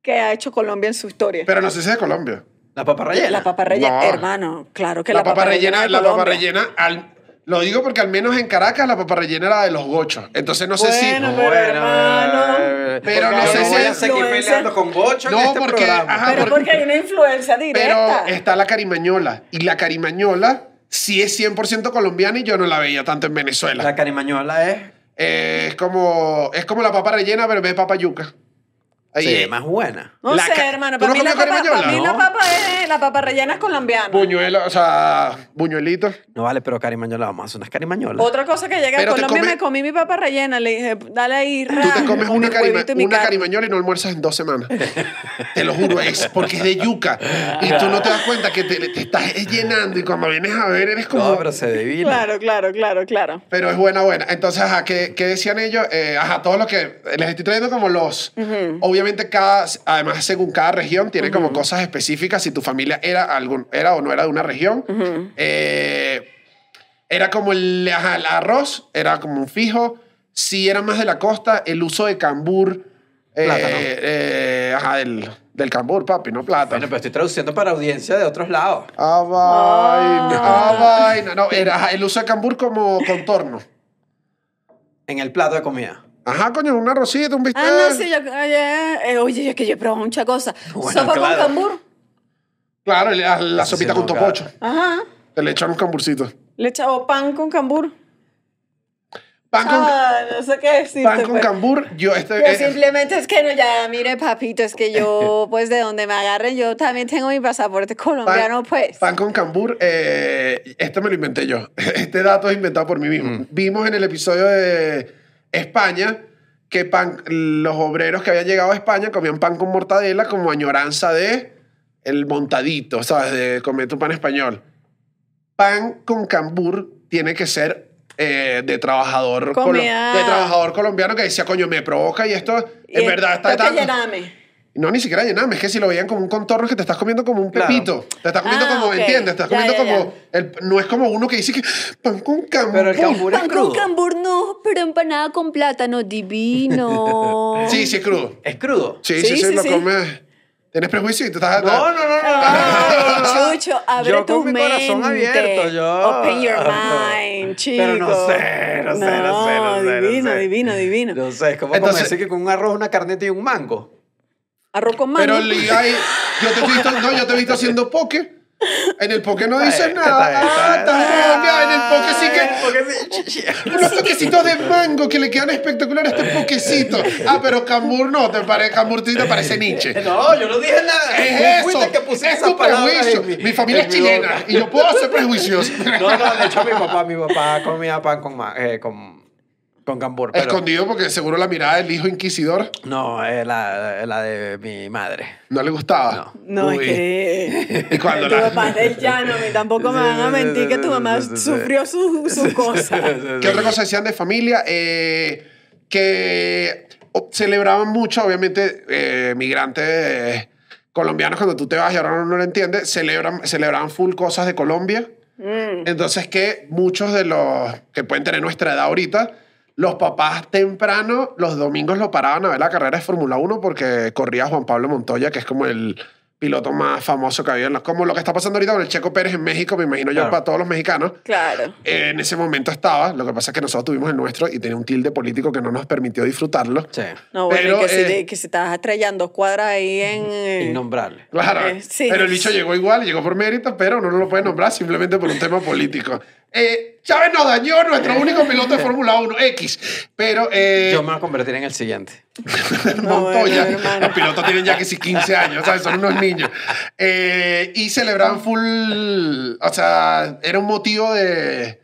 que ha hecho Colombia en su historia. Pero no sé si es de Colombia. La papa rellena. La papa rellena, No. hermano, claro que la, la, papa, rellena, de la papa rellena, al- Lo digo porque al menos en Caracas la papa rellena era de los gochos. Entonces no sé Bueno, si... pero hermano. eh, Pero no sé si voy a seguir peleando con Gocho No, en este porque- programa. ajá, Pero porque- porque hay una influencia Pero directa. está la carimañola. Y la carimañola sí es 100% colombiana y yo no la veía tanto en Venezuela. La carimañola es Eh, es, como, es como la papa rellena, pero en vez de papa yuca. Ahí sí, es. más buena. No La sé, hermano. ¿Tú Para no mí, la papa, para mí la papa es la papa rellena es colombiana. Buñuelo, o sea, buñuelito. No vale, pero carimañola, vamos a hacer unas carimañolas. Otra cosa que llega a Pero te Colombia come- me comí mi papa rellena. Le dije, dale ahí, Tú te comes una, carima- una carimañola y no almuerzas en dos semanas. te lo juro, es porque es de yuca. Y tú no te das cuenta que te, te estás llenando y cuando vienes a ver eres como... No, pero se divina. Claro, claro, claro, claro. Pero es buena, buena. Entonces, ajá, ¿qué, qué decían ellos? Eh, ajá, todo lo que les estoy trayendo como los... Obviamente, cada, además, según cada región, tiene como cosas específicas. Si tu familia era, algún, era o no era de una región. Eh, era como el, ajá, el arroz, era como un fijo. Si era más de la costa, el uso de cambur. eh, eh, ajá, del, del cambur, papi, no plátano. Bueno, pero estoy traduciendo para audiencia de otros lados. Ah, vaina, ah, vaina. No, era ajá, el uso de cambur como contorno. En el plato de comida. Ajá, coño, un arrocito, un bistec. Ah, no, sí, yo, oye, eh, oye, es que yo he probado muchas cosas. Bueno, Sopa claro. con cambur. Claro, la, la sopita con topocho. Ajá. Te le echan un camburcito. Le he echado pan con cambur. Pan con, Ah, no sé qué decirte. pan con pero- cambur, yo este... Yo eh, simplemente es que no, ya, mire, papito, es que yo, pues, de donde me agarren, yo también tengo mi pasaporte colombiano, pues. Pan con cambur, eh, este me lo inventé yo. Este dato es inventado por mí mismo. Vimos en el episodio de España que pan, los obreros que habían llegado a España comían pan con mortadela como añoranza de el montadito, ¿sabes? De comer tu pan español. Pan con cambur tiene que ser eh, de trabajador de trabajador colombiano que decía, coño, me provoca y esto Y en verdad está tan-. No, ni siquiera llename. Es que si lo veían como un contorno es que te estás comiendo como un Claro. pepito. Te estás comiendo Ah, como, ok. ¿entiendes? Te estás Ya, comiendo ya, como... El, no es como uno que dice que pan con cambur. Pero el cambur es Pan crudo. con cambur no, pero empanada con plátano divino. Sí, sí es crudo. ¿Es crudo? Sí, sí, Sí, sí, sí, lo sí. comes. ¿Tienes prejuicio? y Te estás, No, no, no, no. Ay, Chucho, abre Yo tu con mi mente. corazón abierto, yo. Open your mind, chico. Pero no sé, no sé, no sé, no sé, no divino, sé. divino, divino. No sé, es como, Entonces- como decir que con un arroz, una carneta y un mango. Arroz con mango. Pero yo te he visto, no, yo te he visto haciendo poke. En el poke no dices nada. Ah, está bien. jodido. En el poke sí que... Unos toquecitos de mango que le quedan espectaculares a este poquecito. Ah, pero cambur no, te parece, cambur sí te parece Nietzsche. No, yo no dije nada. Es eso, que es tu prejuicio. Mi, familia es chilena y yo puedo hacer prejuicios. No, no, de hecho mi papá, mi papá comía pan con, ma- eh, con, con cambur. Pero, Escondido porque seguro la mirada del hijo inquisidor No, es la, la de mi madre. no le gustaba. No, es que. Y cuando tu la- papá es del llano, a mí tampoco me van a mentir que tu mamá sufrió su, su cosa. ¿Qué otra cosa decían de familia? Eh, que celebraban mucho, obviamente, eh, migrantes eh, colombianos, cuando tú te vas y ahora no lo entiendes, celebran, celebraban full cosas de Colombia. Entonces que muchos de los que pueden tener nuestra edad ahorita, los papás temprano, los domingos lo paraban a ver la carrera de Fórmula 1 porque corría Juan Pablo Montoya, que es como el piloto más famoso que había en los... Como lo que está pasando ahorita con el Checo Pérez en México, me imagino yo Claro. para todos los mexicanos. Claro. En ese momento estaba, lo que pasa es que nosotros tuvimos el nuestro y tenía un tilde político que no nos permitió disfrutarlo. Sí. No, bueno, Pero, que, si, eh, te- que si estabas estrellando cuadras ahí en. eh, Innombrable. Claro, Eh, sí. pero el bicho llegó igual, llegó por mérito, pero uno no lo puede nombrar simplemente por un tema político. Eh, Chávez nos dañó nuestro único piloto de Fórmula 1, X, pero eh, Yo me voy a convertir en el siguiente. No, Montoya, los pilotos tienen ya que sí 15 años, ¿sabes? son unos niños. Eh, y celebraban full, o sea, era un motivo de,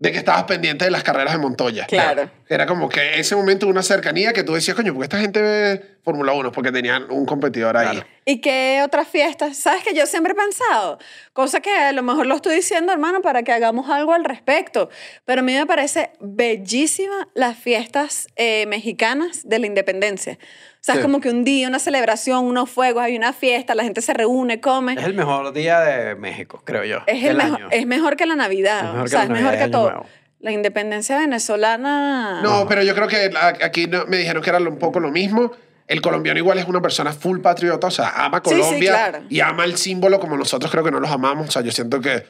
de que estabas pendiente de las carreras de Montoya. Claro. Era como que ese momento una cercanía que tú decías, coño, porque esta gente ve Fórmula 1 porque tenían un competidor ahí. Claro. ¿Y qué otras fiestas? ¿Sabes que yo siempre he pensado? Cosa que a lo mejor lo estoy diciendo, hermano, para que hagamos algo al respecto. Pero a mí me parece bellísima las fiestas eh, mexicanas de la independencia. O sea, Sí. es como que un día, una celebración, unos fuegos, hay una fiesta, la gente se reúne, come. Es el mejor día de México, creo yo. Es, el mejor, año. es mejor que la Navidad. Es mejor o que sea, es mejor que todo. Nuevo. La independencia venezolana. No, pero yo creo que aquí no- me dijeron que era un poco lo mismo. El colombiano igual es una persona full patriota, o sea, ama Sí, sí, Colombia claro. y ama el símbolo como nosotros creo que no los amamos. O sea, yo siento que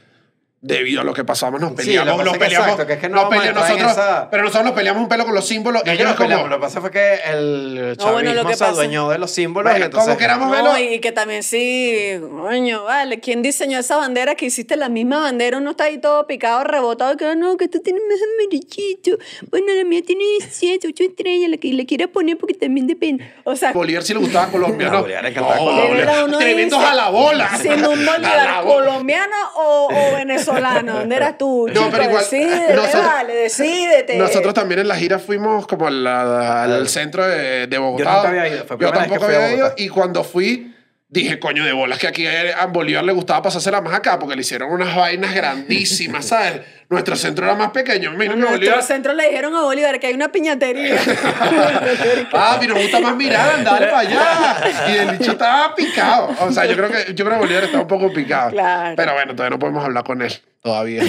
debido a lo que pasamos nos Sí, peleamos. nos peleamos exacto, que es que no nos a nosotros, esa- Pero nosotros nos peleamos un pelo con los símbolos. No, ellos como, Lo que pasa fue que el chavismo bueno, lo que se pasa- adueñó de los símbolos. y Bueno, entonces, como queramos No, verlo. y que también sí, coño, vale, ¿quién diseñó esa bandera que hiciste la misma bandera? Uno está ahí todo picado, rebotado, que "Ah, no, que tú tienes más amarillito. Bueno, la mía tiene siete, ocho estrellas, la que le quieras poner porque también depende. O sea, Bolívar sí le gustaba a Colombia, A ¿no? Bolívar encantaba No, Colombia. de verdad uno Tremendo dice, jalabola. Siendo un Bolívar colombiano o, o venezolano, ¿dónde eras tú? No, chico? pero igual, Decídete, nosotros- vale, decídete. Nosotros también en la gira fuimos como al, al centro de, de Bogotá. Yo nunca había ido, fue Yo tampoco a había ido. Y cuando fui, dije, coño de bolas, que aquí a Bolívar le gustaba pasársela más acá porque le hicieron unas vainas grandísimas, ¿sabes? Nuestro centro era más pequeño. Mira Nuestro Bolívar. centro le dijeron a Bolívar que hay una piñatería. Ah, pero nos gusta más mirar, dale para allá. Y el bicho estaba picado. O sea, yo creo que, yo creo que Bolívar estaba un poco picado. Claro. Pero bueno, todavía no podemos hablar con él. Todavía.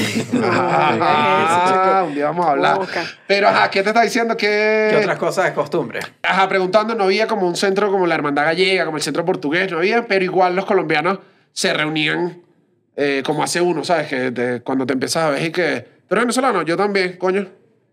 Ah, Ah, un día vamos a hablar. Pero, ajá, ¿qué te está diciendo? que ¿Qué otras cosas de costumbre? Ajá, preguntando, no había como un centro como la Hermandad Gallega, como el centro portugués, no había, pero igual los colombianos se reunían eh, como hace uno, ¿sabes? Que te- cuando te empiezas a ver y que, tú eres venezolano, yo también, coño,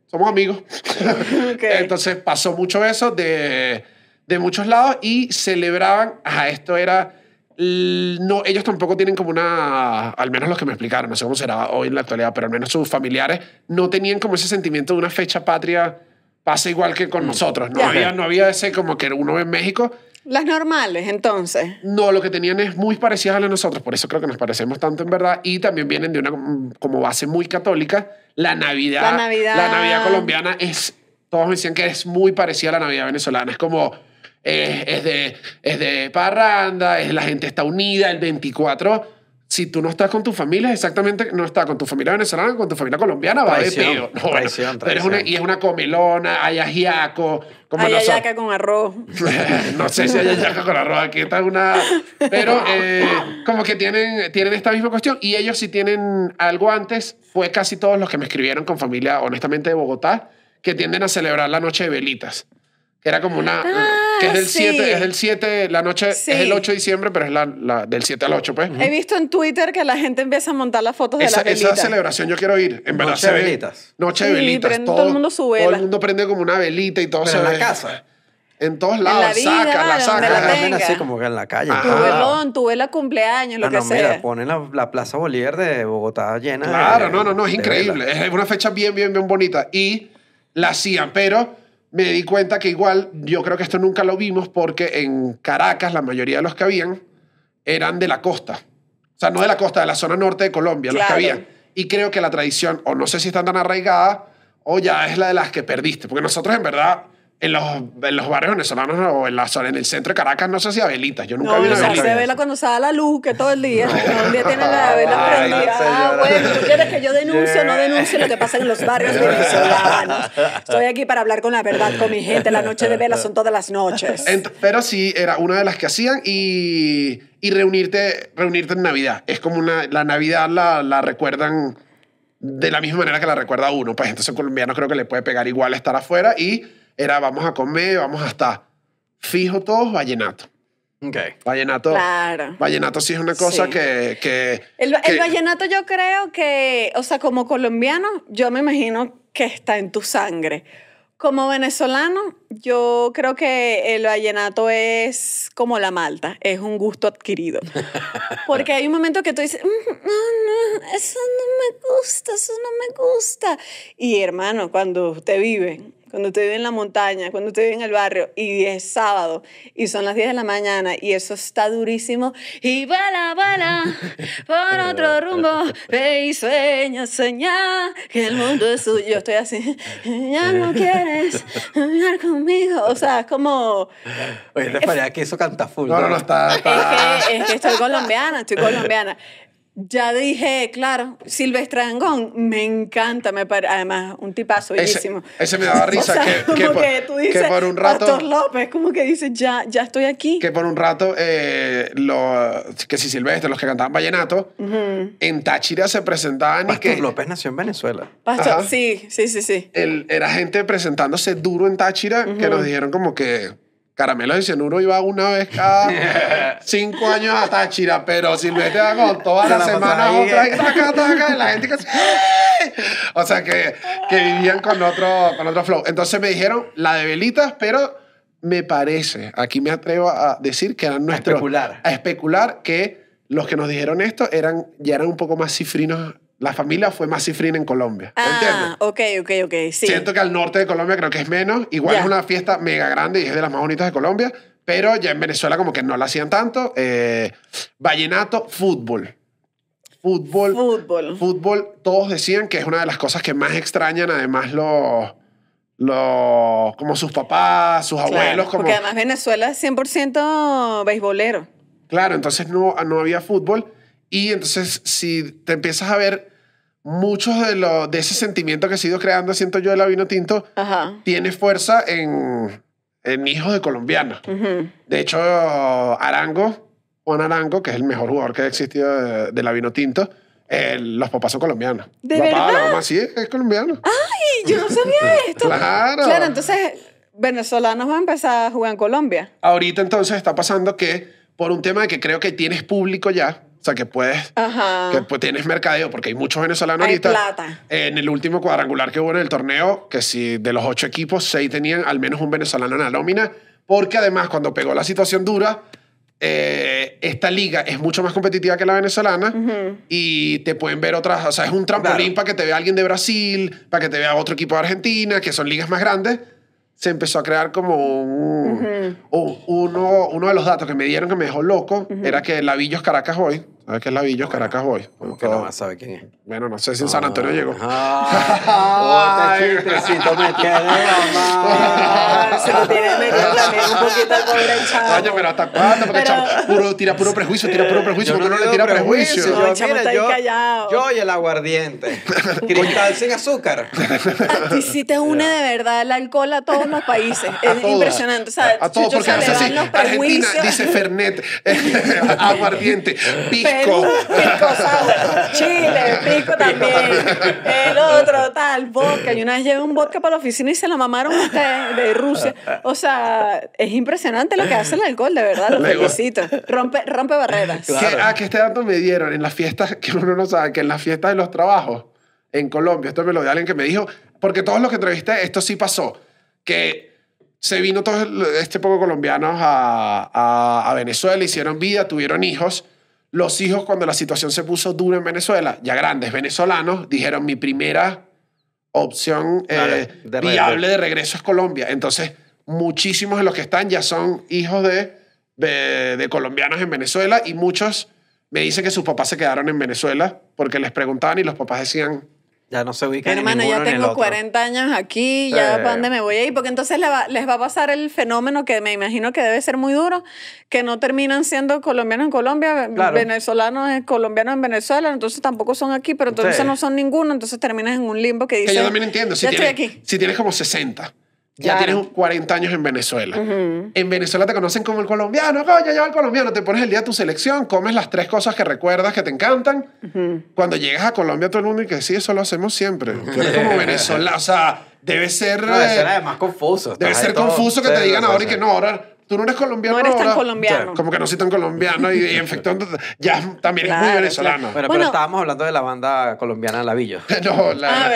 somos amigos. Ok. Entonces pasó mucho eso de, de muchos lados y celebraban, ajá, esto era, l- no, ellos tampoco tienen como una, al menos los que me explicaron, no sé cómo será hoy en la actualidad, pero al menos sus familiares no tenían como ese sentimiento de una fecha patria, pasa igual que con nosotros, no Ya. había, no había ese como que uno ve en México, Las normales, entonces. no, lo que tenían es muy parecidas a las de nosotros, por eso creo que nos parecemos tanto en verdad, y también vienen de una como base muy católica. La Navidad, La Navidad. la Navidad colombiana es, todos me decían que es muy parecida a la Navidad venezolana, es como, eh, es, de, es de parranda, es, la gente está unida, el 24. Si tú no estás con tu familia, exactamente, no estás con tu familia venezolana, con tu familia colombiana, va de Traición, peo. No, bueno, traición, pero es una, traición. y es una comilona, hay ajiaco, como Hay ayaca con arroz. no sé si hay yaca con arroz aquí está una pero eh, como que tienen tienen esta misma cuestión y ellos si tienen algo antes fue casi todos los que me escribieron con familia honestamente de Bogotá que tienden a celebrar la noche de velitas que era como una que es del sí. 7 es del 7 la noche Sí. es el 8 de diciembre pero es la, la- del 7 al 8 pues He visto en Twitter que la gente empieza a montar las fotos de esa, las esa celebración yo quiero ir en verdad Noche de ve- velitas. noche de Sí, velitas prende todo el mundo su todo vela. el mundo prende como una velita y todo Pero se en la casa. en todos la lados vida, saca la donde saca la También tenga. así como que en la calle. Ajá. Tu velón, tu vela cumpleaños, lo Ah, que no, mira, sea. ponen la, la Plaza Bolívar de Bogotá llena de- Claro, no, no, no, es increíble. velas. Es una fecha bien, bien, bien bonita. Y la hacían, pero me di cuenta que igual, yo creo que esto nunca lo vimos porque en Caracas la mayoría de los que habían eran de la costa. O sea, no de la costa, de la zona norte de Colombia, los que habían. Y creo que la tradición, o no sé si están tan arraigada, o ya es la de las que perdiste. Porque nosotros, en verdad, en los, en los barrios venezolanos o en la en el centro de Caracas, no se hacía velitas. Yo nunca No, vi una velita. se vela cuando se da la luz, que todo el día. No, un día tiene la vela prendida. Ah, bueno, ¿tú quieres que yo denuncie o no denuncie lo que pasa en los barrios venezolanos? Estoy aquí para hablar con la verdad con mi gente. La noche de vela son todas las noches. Ent- pero sí, era una de las que hacían y, y reunirte, reunirte en Navidad. Es como una, la Navidad la, la recuerdan de la misma manera que la recuerda uno. Pues entonces colombiano creo que le puede pegar igual estar afuera y era vamos a comer, vamos a estar fijo todos vallenato. Ok. Vallenato, Claro. vallenato sí es una cosa Sí. que... que, El, el que- vallenato yo creo que, o sea, como colombiano, yo me imagino que está en tu sangre. Como venezolano, yo creo que el vallenato es como la malta, es un gusto adquirido. Porque hay un momento que tú dices, "Mm, no, no, eso no me gusta, eso no me gusta. Y hermano, cuando usted vive, cuando usted vive en la montaña, cuando usted vive en el barrio y es sábado y son las 10 de la mañana y eso está durísimo y bala, bala, por otro rumbo, ve y sueña, sueña que el mundo es suyo. Yo estoy así, ya no quieres hablar conmigo. O sea, es como, Oye, te parecía que eso canta full. No, no, no, está... está- es que, es que estoy colombiana, estoy colombiana. Ya dije, claro, Silvestre Dangond, me encanta, me pare- además, un tipazo bellísimo. ese me daba risa O sea, que, como que, por, que tú dices, que por un rato... Pastor López, como que dices, ya, ya estoy aquí. que por un rato eh, lo, que si Silvestre, los que cantaban vallenato, en Táchira se presentaban y Pastor que López nació en Venezuela. Pastor, Ajá. sí, sí, sí, sí. el- era gente presentándose duro en Táchira que nos dijeron como que Caramelo de cianuro iba una vez cada cinco años a Táchira, pero Silvestre va con todas las la semanas otra y taca, taca, y la gente que ¡eh! O sea, que, que vivían con otro, con otro flow. Entonces me dijeron la de velitas, pero me parece, aquí me atrevo a decir que eran nuestros... especular. A especular que los que nos dijeron esto eran, ya eran un poco más cifrinos. La familia fue más cifrina en Colombia. ¿me entiendes? Ah, ok, ok, ok. Sí. Siento que al norte de Colombia creo que es menos. Igual Ya. es una fiesta mega grande y es de las más bonitas de Colombia. Pero ya en Venezuela como que no la hacían tanto. Eh, vallenato, fútbol. Fútbol. Fútbol. Fútbol, todos decían que es una de las cosas que más extrañan, además los, los como sus papás, sus Claro, abuelos, como Porque además Venezuela es 100% beisbolero. Claro, entonces no, no había fútbol. Y entonces, si te empiezas a ver muchos de, lo, de ese sentimiento que ha ido creando, siento yo, de la vino tinto, Ajá. tiene fuerza en, en hijos de colombianos. Ujú. De hecho, Arango, Juan Arango, que es el mejor jugador que ha existido de, de la vino tinto, eh, los papás son colombianos. ¿De papá, verdad? La mamá sí es, es colombiano. Ay, yo no sabía esto. Claro. Claro, entonces venezolanos van a empezar a jugar en Colombia. Ahorita entonces está pasando que por un tema de que creo que tienes público ya, o sea, que puedes Ajá. que pues, tienes mercadeo, porque hay muchos venezolanos Hay ahorita. plata. En el último cuadrangular que hubo en el torneo, que si de los ocho equipos, seis tenían al menos un venezolano en la nómina, porque además cuando pegó la situación dura, eh, esta liga es mucho más competitiva que la venezolana y te pueden ver otras, o sea, es un trampolín Claro. para que te vea alguien de Brasil, para que te vea otro equipo de Argentina, que son ligas más grandes. Se empezó a crear como un, un- uno, uno de los datos que me dieron que me dejó loco era que Lavillos Caracas Boy, ¿sabes qué es Lavillos Caracas Boy? Como que no más sabe quién es. Bueno, no sé si en San Antonio llegó. Ah, otro chistecito me tiene, mamá. Se lo tiene metido también un poquito al pobre chavo. Coño, pero ¿hasta cuándo? Porque Pero- chamo, puro, tira puro prejuicio, tira puro prejuicio. Porque no uno le tira prejuicio. prejuicio, No, yo, mira, yo- callado. Yo y el aguardiente. Cristal sin azúcar. A ti sí te une de verdad el alcohol a todos los países. Es impresionante. O sea, a todos, porque hace así. Argentina dice Fernet, aguardiente, pisco. Perú, pisco sour. Chile, pisco también. El otro, tal, vodka. Y una vez llevé un vodka para la oficina y se la mamaron ustedes de Rusia. O sea, es impresionante lo que hace el alcohol, de verdad. Lo felicito. Rompe, rompe barreras. Que, ah, que este dato me dieron en las fiestas, que uno no sabe, que en las fiestas de los trabajos en Colombia, esto me lo dio alguien que me dijo, porque todos los que entrevisté, esto sí pasó, que se vino todo este poco colombianos a, a, a Venezuela, hicieron vida, tuvieron hijos. Los hijos, cuando la situación se puso dura en Venezuela, ya grandes venezolanos, dijeron mi primera opción eh, de viable de regreso es Colombia. Entonces, muchísimos de los que están ya son hijos de, de, de colombianos en Venezuela y muchos me dicen que sus papás se quedaron en Venezuela porque les preguntaban y los papás decían, Ya no se ubica ni Hermano, ya tengo otro. 40 años aquí, ya para dónde me voy a ir, porque entonces le va- les va a pasar el fenómeno que me imagino que debe ser muy duro, que no terminan siendo colombianos en Colombia, Claro. venezolanos en colombianos en Venezuela, entonces tampoco son aquí, pero entonces Sí. no son ninguno, entonces terminas en un limbo que dice... que yo también entiendo, si ya tienes, estoy aquí. si tienes como 60, ya Claro. tienes 40 años en Venezuela. En Venezuela te conocen como el colombiano, coño, ya el colombiano, te pones el día de tu selección, comes las tres cosas que recuerdas que te encantan. Cuando llegas a Colombia todo el mundo y que sí, eso lo hacemos siempre. Tú eres como venezolano, o sea, debe ser... No, debe ser además confuso. Debe ser confuso que te digan ahora y que no, ahora tú no eres colombiano. No eres tan ahora. colombiano. Como que no soy tan colombiano y, y en efecto ya también es muy Claro, venezolano. Bueno, pero Bueno. estábamos hablando de la banda colombiana Lavillo. No, la, Ah,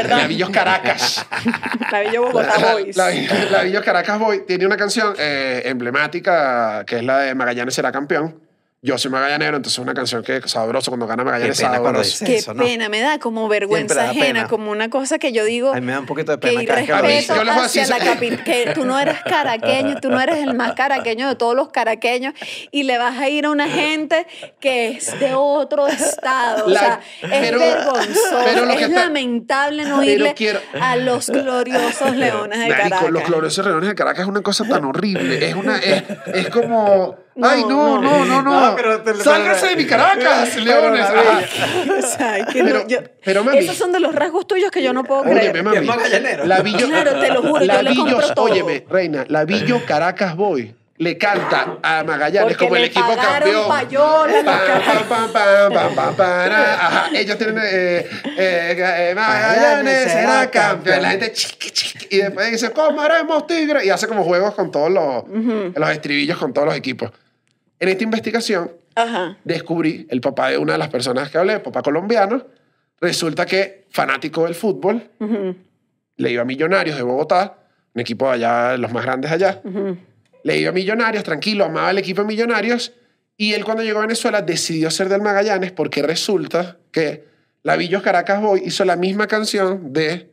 Caracas. La Villa Bogotá Boys. La, la Villos Caracas Boy tiene una canción eh, emblemática que es la de Magallanes será campeón. Yo soy magallanero, entonces es una canción que es sabroso cuando gana Magallanes Qué pena cuando sabroso. dice Qué eso, ¿no? pena, me da como Siempre vergüenza da ajena, pena. como una cosa que yo digo. A mí me da un poquito de que pena cada vez que lo A mí, irrespeto yo les voy a hacia la capital, que tú no eres caraqueño, tú no eres el más caraqueño de todos los caraqueños y le vas a ir a una gente que es de otro estado. La- o sea, es pero- vergonzoso, pero lo que es está- lamentable no pero irle quiero- a los gloriosos leones de Marico, Caracas. los gloriosos reuniones de Caracas es una cosa tan horrible. Es una, es, es como. No, Ay, no, no, no, no. No, pero te- Sálgase de mi Caracas, leones. O sea, que no- Pero- yo- pero, mami- esos son de los rasgos tuyos que yo no puedo Óyeme, creer. mami. La Villo, Claro, te lo juro, yo la Villos- compro todo. Óyeme, reina, la Villo Caracas Boy le canta a Magallanes Porque como el equipo campeón. payola, Pam, pam, pam, pam, pam, pam, para. Ajá, ellos tienen eh, eh, eh, Magallanes será campeón. La gente chiqui, chiqui, y después dice, ¿cómo haremos tigre? Y hace como juegos con todos los, los estribillos con todos los equipos. En esta investigación Ajá. descubrí el papá de una de las personas que hablé, papá colombiano. Resulta que fanático del fútbol, le iba a Millonarios de Bogotá, un equipo de allá, los más grandes allá. Le iba a Millonarios, tranquilo, amaba el equipo de Millonarios. Y él cuando llegó a Venezuela decidió ser del Magallanes porque resulta que la Villos Caracas Boy hizo la misma canción de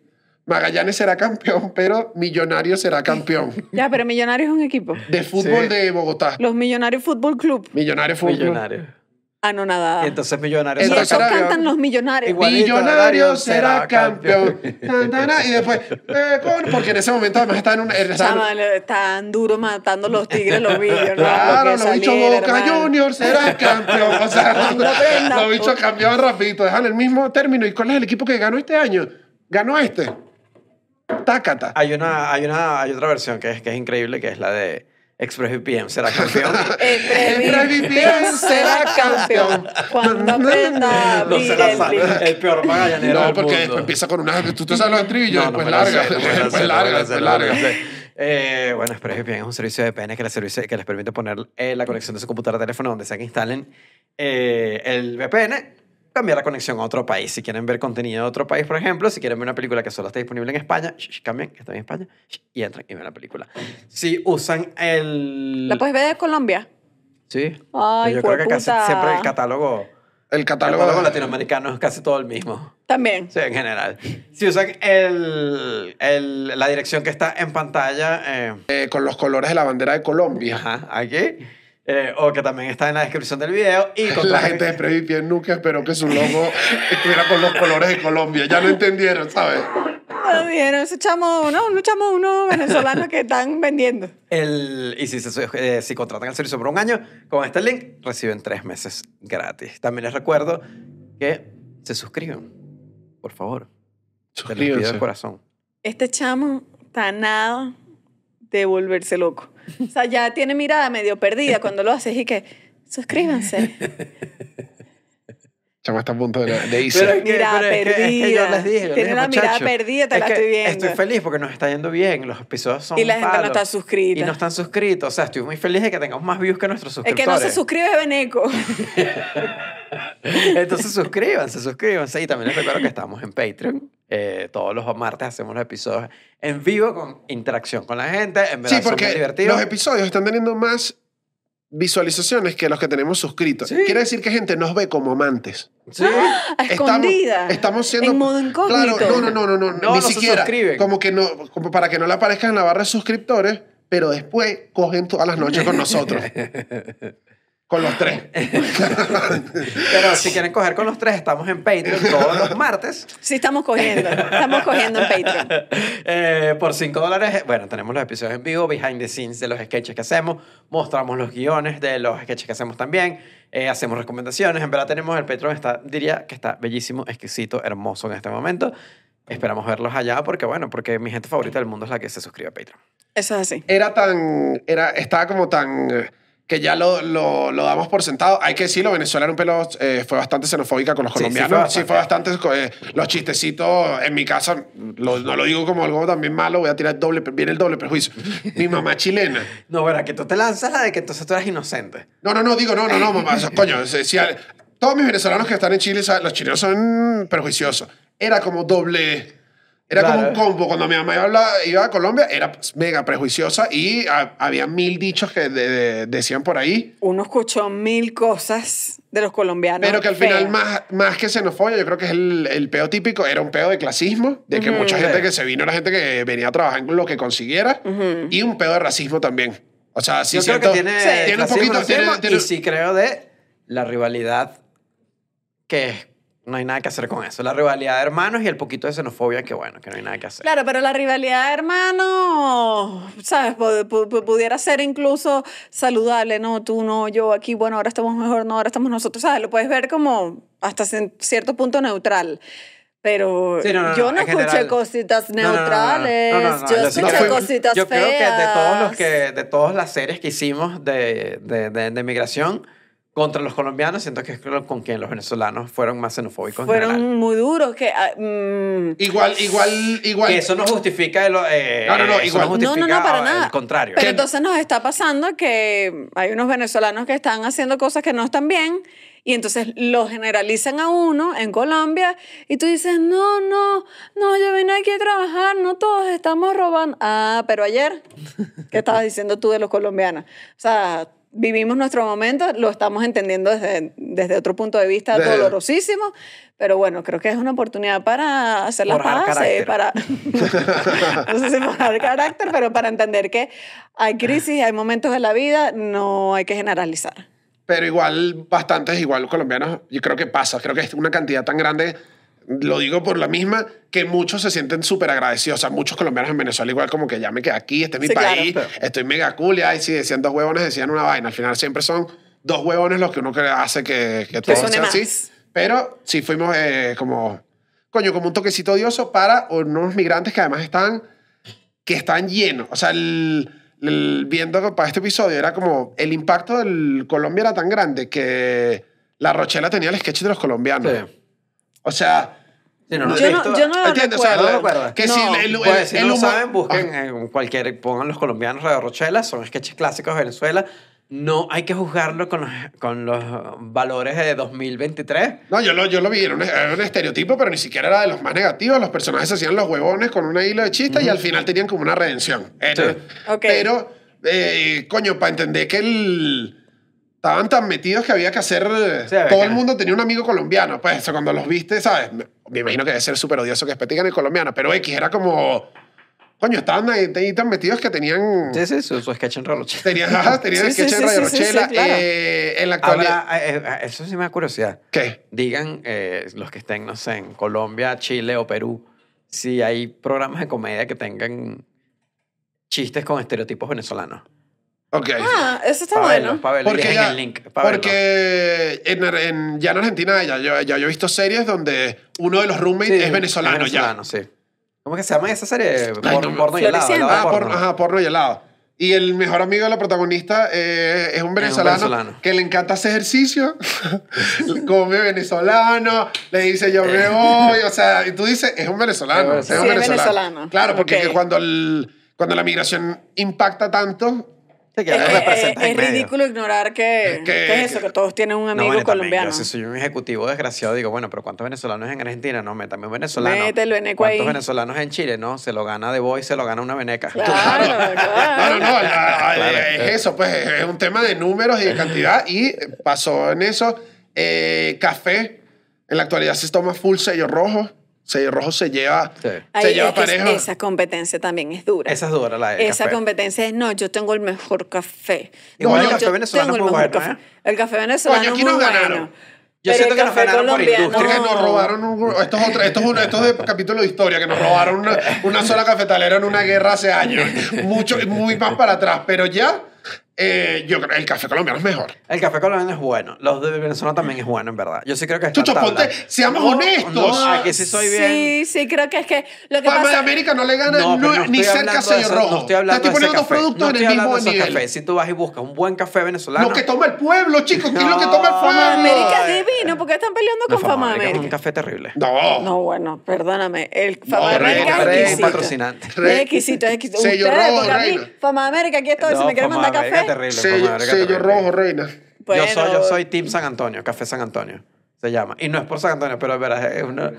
Magallanes será campeón, pero Millonarios será campeón. Ya, pero Millonarios es un equipo. De fútbol Sí. de Bogotá. Los Millonarios Fútbol Club. Millonarios Fútbol. Millonario. Anonadada. Y entonces Millonarios. Y Entonces cantan los millonarios. Millonarios será campeón. Y después, eh, con- porque en ese momento además estaba en Chama, le- tan duro matando los tigres, los ¿no? Claro, los bichos Boca. Juniors será campeón. O sea, los bichos cambiaban rapidito, dejan el mismo término. ¿Y cuál es el equipo que ganó este año? Ganó este. Tácata. Hay una, hay una, hay otra versión que es, que es increíble, que es la de ExpressVPN será campeón. ExpressVPN será campeón cuando aprenda a no se la el sabe. link. El peor magallanero No, del porque después empieza con una. Tú te sabes los estribillos, después larga, después larga, después larga. Eh, bueno, ExpressVPN es un servicio de VPN que les, servicio- que les permite poner eh, la conexión de su computadora o teléfono donde sea que instalen eh, el VPN, cambiar la conexión a otro país. Si quieren ver contenido de otro país, por ejemplo, si quieren ver una película que solo está disponible en España, sh- sh, cambian, que está en España, sh, y entran y ven la película. Si usan el... ¿La puedes ver de Colombia? Sí. Ay, Yo creo que casi jueputa. siempre el catálogo, El el catálogo. catálogo latinoamericano es casi todo el mismo. También. Sí, en general. Si usan el, el- la dirección que está en pantalla, eh, eh, con los colores de la bandera de Colombia. ajá, aquí, eh, o que también está en la descripción del video. Y con La gente de Previpien nunca esperó que su logo estuviera con los colores de Colombia. Ya no entendieron, ¿sabes? Ah, Vieron, ese chamo, no, un chamo, unos venezolanos que están vendiendo. El, y si, se- eh, si contratan el servicio por un año, con este link reciben tres meses gratis. También les recuerdo que se suscriban, por favor. Te los pido de Suscríbanse. corazón. Este chamo está nada de volverse loco. O sea, ya tiene mirada medio perdida cuando lo haces y que, suscríbanse. Chama está a punto de, de irse. Pero es que, Mirada pero es que- es que yo perdida. les dije, yo les Tiene dije, la mirada "Muchachos, perdida, te es la que estoy viendo". Estoy feliz porque nos está yendo bien. Los episodios son Y la gente no está suscrita. Y no están suscritos. O sea, estoy muy feliz de que tengamos más views que nuestros Es que suscriptores. no se suscribe es Beneco. Entonces suscríbanse, suscríbanse. Y también les recuerdo que estamos en Patreon. Eh, todos los martes hacemos los episodios en vivo con interacción con la gente. En verdad Sí, porque divertidos. los episodios están teniendo más visualizaciones que los que tenemos suscritos. Sí. Quiere decir que gente nos ve como amantes. Sí. A escondida. Estamos, estamos siendo... En modo incógnito. Claro, no, no, no, no, no, No, ni no siquiera. Como que no, como para que no le aparezcan en la barra de suscriptores, pero después cogen todas las noches con nosotros. con los tres. Pero si quieren coger con los tres, estamos en Patreon todos los martes. Sí, estamos cogiendo. Estamos cogiendo en Patreon. Eh, por 5 dólares, bueno, tenemos los episodios en vivo, behind the scenes de los sketches que hacemos, mostramos los guiones de los sketches que hacemos también, eh, hacemos recomendaciones, en verdad tenemos el Patreon, está, diría que está bellísimo, exquisito, hermoso en este momento. Esperamos verlos allá porque, bueno, porque mi gente favorita del mundo es la que se suscribe a Patreon. Eso es así. Era tan... Era, estaba como tan... que ya lo, lo, lo damos por sentado. Hay que decirlo, Venezuela era un pelo, eh, fue bastante xenofóbica con los Sí, sí colombianos. fue Sí, fue bastante. eh, los chistecitos, en mi casa, lo- no lo digo como algo también malo, voy a tirar doble, viene el doble prejuicio. Mi mamá chilena. No, verá, que tú te lanzas la de que entonces tú eres inocente. No, no, no, digo, no, no, no, mamá. coño, si- todos mis venezolanos que están en Chile, los chilenos son perjuiciosos. Era como doble. Era como un Claro. combo. Cuando mi mamá iba a, iba a Colombia, era mega prejuiciosa y ha- había mil dichos que de- de- decían por ahí. Uno escuchó mil cosas de los colombianos. Pero que al final, más, más que xenofobia, yo creo que es el, el peo típico, era un peo de clasismo, de que mucha gente que se vino era gente que venía a trabajar en lo que consiguiera, y un peo de racismo también. O sea, sí Yo creo siento- que tiene, tiene un poquito... Tiene, tiene- y sí creo de la rivalidad que es- no hay nada que hacer con eso. La rivalidad de hermanos y el poquito de xenofobia que, bueno, que no hay nada que hacer. Claro, pero la rivalidad, hermano, ¿sabes? Pu- pu- pu- pudiera ser incluso saludable, ¿no? Tú no, yo aquí, bueno, ahora estamos mejor, no, ahora estamos nosotros, ¿sabes? Lo puedes ver como hasta cierto punto neutral. Pero Sí, no, no, yo no, escuché general. cositas neutrales. Yo escuché cositas Yo creo feas. que de todos los que, de todas las series que hicimos de, de, de, de migración contra los colombianos, siento que es con quien los venezolanos fueron más xenofóbicos en Fueron general. muy duros. Que, mm, Igual, igual, igual. Que eso no justifica el, eh, No, no, no, eso igual. no, justifica no, no, para nada. el contrario. Pero entonces nos está pasando que hay unos venezolanos que están haciendo cosas que no están bien y entonces lo generalizan a uno en Colombia y tú dices, no, no, no, yo vine aquí a trabajar, no todos estamos robando. Ah, pero ayer, ¿qué estabas diciendo tú de los colombianos? O sea, vivimos nuestro momento, lo estamos entendiendo desde, desde otro punto de vista De- dolorosísimo, pero bueno, creo que es una oportunidad para hacer las paces, para no sé si forjar carácter, pero para entender que hay crisis, hay momentos de la vida, no hay que generalizar. Pero igual, bastantes, igual colombianos, yo creo que pasa. Creo que es una cantidad tan grande, lo digo por la misma, que muchos se sienten súper agradecidos. O sea, muchos colombianos en Venezuela, igual como que ya me quedé aquí, este es mi Sí, claro. país, estoy mega cool. Y ahí sí decían dos huevones, decían una vaina. Al final siempre son dos huevones los que uno hace que, que todo suene sea así. Pero sí fuimos eh, como, coño, como un toquecito odioso para unos migrantes que además están, que están llenos. O sea, el, el- viendo para este episodio era como el impacto del Colombia era tan grande que la Rochela tenía el sketch de los colombianos. Sí. O sea, Sí, no, no, Yo no, esto- yo no lo ¿entiendes? O sea, recuerdo. Que si el, el- Pues, si el no lo humor- saben, busquen Ah, en cualquier, pongan los colombianos Radio Rochela, son sketches clásicos de Venezuela. No hay que juzgarlo con los, con los valores de 2023. No, yo lo, yo lo vi, era un, era un estereotipo, pero ni siquiera era de los más negativos. Los personajes se hacían los huevones con una hilo de chistes y al final tenían como una redención. Era- Sí. Ok. Pero, eh, coño, para entender que el... Estaban tan metidos que había que hacer... Sí, había todo el mundo tenía un amigo colombiano. Pues eso, cuando los viste, ¿sabes? Me, imagino que debe ser súper odioso que espetigan el colombiano. Pero X era como... Coño, estaban ahí, ahí tan metidos que tenían... Sí, sí, su, su sketch en Radio Rochela. Tenían, ajá, tenían Sí, sí, sketch en sí, Radio sí, sí, Rochela. sí, claro. eh, en la actualidad... Eh, eh, eso sí me da curiosidad. ¿Qué? Digan eh, los que estén, no sé, en Colombia, Chile o Perú, si hay programas de comedia que tengan chistes con estereotipos venezolanos. Ok. Ah, eso está bueno. Porque, ya, el link. porque en, en- ya en Argentina ya, yo, ya yo he visto series donde uno de los roommates Sí, es venezolano, venezolano, sí. ¿Cómo que se llama esa serie? Por, no porno y helado. Ya. Ah, porno. ajá, porno y helado. Y el mejor amigo de la protagonista eh, es un venezolano, venezolano. que le encanta hacer ejercicio, come venezolano, le dice yo me voy, o sea, y tú dices, es un venezolano. Sí, Es sí, un es venezolano. venezolano. Claro, porque Ok. que cuando, el, cuando la migración impacta tanto, Sí, que Eh, eh, eh, en es ridículo ignorar que, Que- que es eso, que todos tienen un No, amigo también, colombiano. Yo si soy un ejecutivo desgraciado, digo, bueno, pero ¿cuántos venezolanos en Argentina? No, métame un venezolano. Mételo, veneco ¿Cuántos ahí. venezolanos en Chile? No, se lo gana de Boy, se lo gana una veneca. Claro, No, claro. no, no, la- la- Claro. es eso, pues es un tema de números y de cantidad y pasó en eso. Eh, café, en la actualidad se toma full sello rojo. Sello rojo se lleva, Sí. Ahí se lleva es pareja. esa competencia también es dura. Esa es dura, la de Esa café. competencia es, no, yo tengo el mejor café. Igual no, el café yo venezolano tengo es el muy mejor bueno, café. ¿eh? El café venezolano Coño, aquí nos ganaron. bueno. Yo Pero siento que nos ganaron por industria, que nos robaron un- esto es otro, esto es uno, esto es de capítulo de historia que nos robaron una, una sola cafetalera en una guerra hace años mucho muy más para atrás pero ya eh, yo creo el café colombiano es mejor El café colombiano es bueno. Los de Venezuela también es bueno, en verdad. Yo sí creo que está Chucho, ponte- seamos No, honestos. No, aquí sí soy bien. Sí, sí, creo que es que lo que Fama de pasa... América no le gana No, no- pero no ni cerca de sello rojo No estoy hablando Te estoy de ese poniendo café. productos no en el mismo de nivel cafés. Si tú vas y buscas un buen café venezolano. lo que toma el pueblo chicos ¿qué es lo que toma el Fama de pueblo? América Ay. es divino, porque están peleando No, con Fama de América es un América. café terrible. no, No, bueno, perdóname. El Fama de No, América es exquisito. patrocinante. Es exquisito, es exquisito. Sello Ustedes, rojo. Fama de América, aquí estoy. si me quieren Fama mandar de América café. Terrible, sello, sello terrible. rojo reina Bueno, yo, soy, yo soy Team San Antonio, Café San Antonio. Se llama. Y no es por San Antonio, pero es verdad, es una.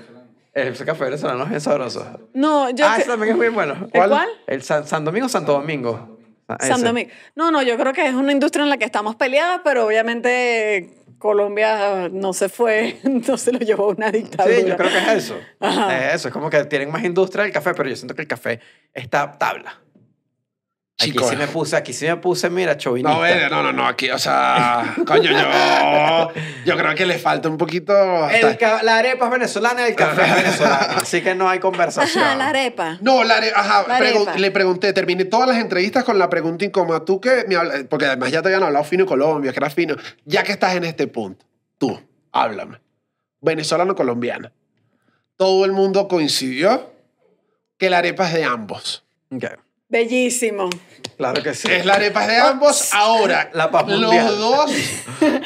Ese café venezolano es bien sabroso. No, yo. ah, que- ese también es muy bueno. ¿El cuál? El San, San Domingo Santo Domingo. Ah, San. Domingo. No, no, yo creo que es una industria en la que estamos peleadas, pero obviamente Colombia no se fue, no se lo llevó una dictadura. Sí, yo creo que es eso. Ajá. Es eso, es como que tienen más industria del café, pero yo siento que el café está tabla. Aquí sí me puse, aquí sí me puse, mira, chauvinista. no, eh, no, no, no, aquí, o sea, coño, yo, yo creo que le falta un poquito. El la arepa es venezolana y el café es venezolano. Así que no hay conversación. Ajá, la arepa. No, la are- ajá, La pregu- arepa. le pregunté, terminé todas las entrevistas con la pregunta incómoda. Tú que me porque además ya te habían hablado fino Colombia, que era fino. Ya que estás en este punto, tú, háblame. Venezolano colombiano. todo el mundo coincidió que la arepa es de ambos. Ok. Bellísimo. Claro que sí. Es la arepa de ambos. Ahora, La paz mundial. los dos,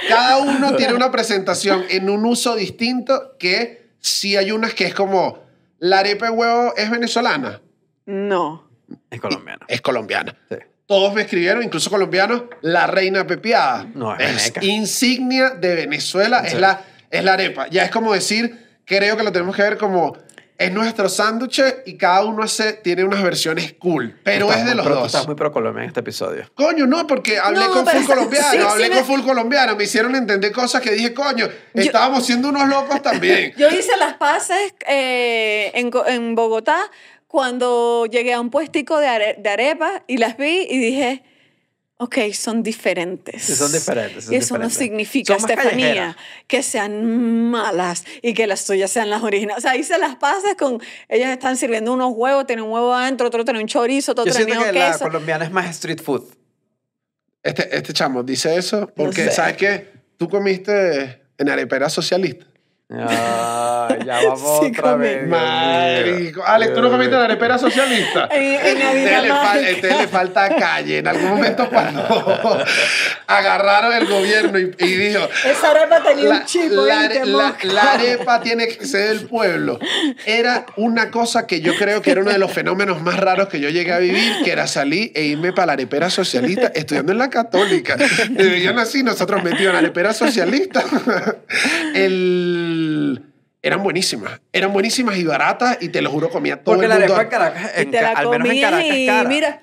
cada uno tiene una presentación en un uso distinto que sí hay unas que es como, la arepa de huevo es venezolana, No. Es colombiano. es colombiana. Sí. Todos me escribieron, incluso colombianos, la reina pepiada. No, es es insignia de Venezuela, Sí. es, la, es la arepa. Ya es como decir, creo que lo tenemos que ver como, es nuestro sándwich y cada uno hace, tiene unas versiones cool, pero Estás es de los pro- dos. Estás muy pro Colombia en este episodio. Coño, no, porque hablé No, con full está- colombiano, sí, sí hablé me- con full colombiano, me hicieron entender cosas que dije, coño, estábamos siendo unos locos también. Yo hice las paces eh, en, en Bogotá cuando llegué a un puestico de, are- de arepas y las vi y dije, ok, son diferentes. Sí, son diferentes, son y eso no diferentes. significa, Son más Estefanía, que sean malas y que las tuyas sean las originales. O sea, hice las paces con, ellas están sirviendo unos huevos, tienen un huevo adentro, otro tiene un chorizo, otro Yo siento tenía que la queso. colombiana es más street food. Este, este chamo dice eso porque, sé. ¿sabes qué? Tú comiste en arepera socialista. Ah, ya vamos Sí, otra vez. Marico. Alex, ¿tú no comiste en arepera socialista? En- en Este Navidad le, fal- este le falta calle. En algún momento cuando agarraron el gobierno y, y dijo... Esa arepa tenía La, un chip, la ¿oíste, are- la- la arepa tiene que ser del pueblo. Era una cosa que yo creo que era uno de los fenómenos más raros que yo llegué a vivir, que era salir e irme para la arepera socialista estudiando en la católica. Y veían así, nosotros metidos en la arepera socialista. El... Eran buenísimas. Eran buenísimas y baratas y te lo juro comía todo Porque el la mundo. arepa en Caracas, en te la al menos en Caracas y cara. mira,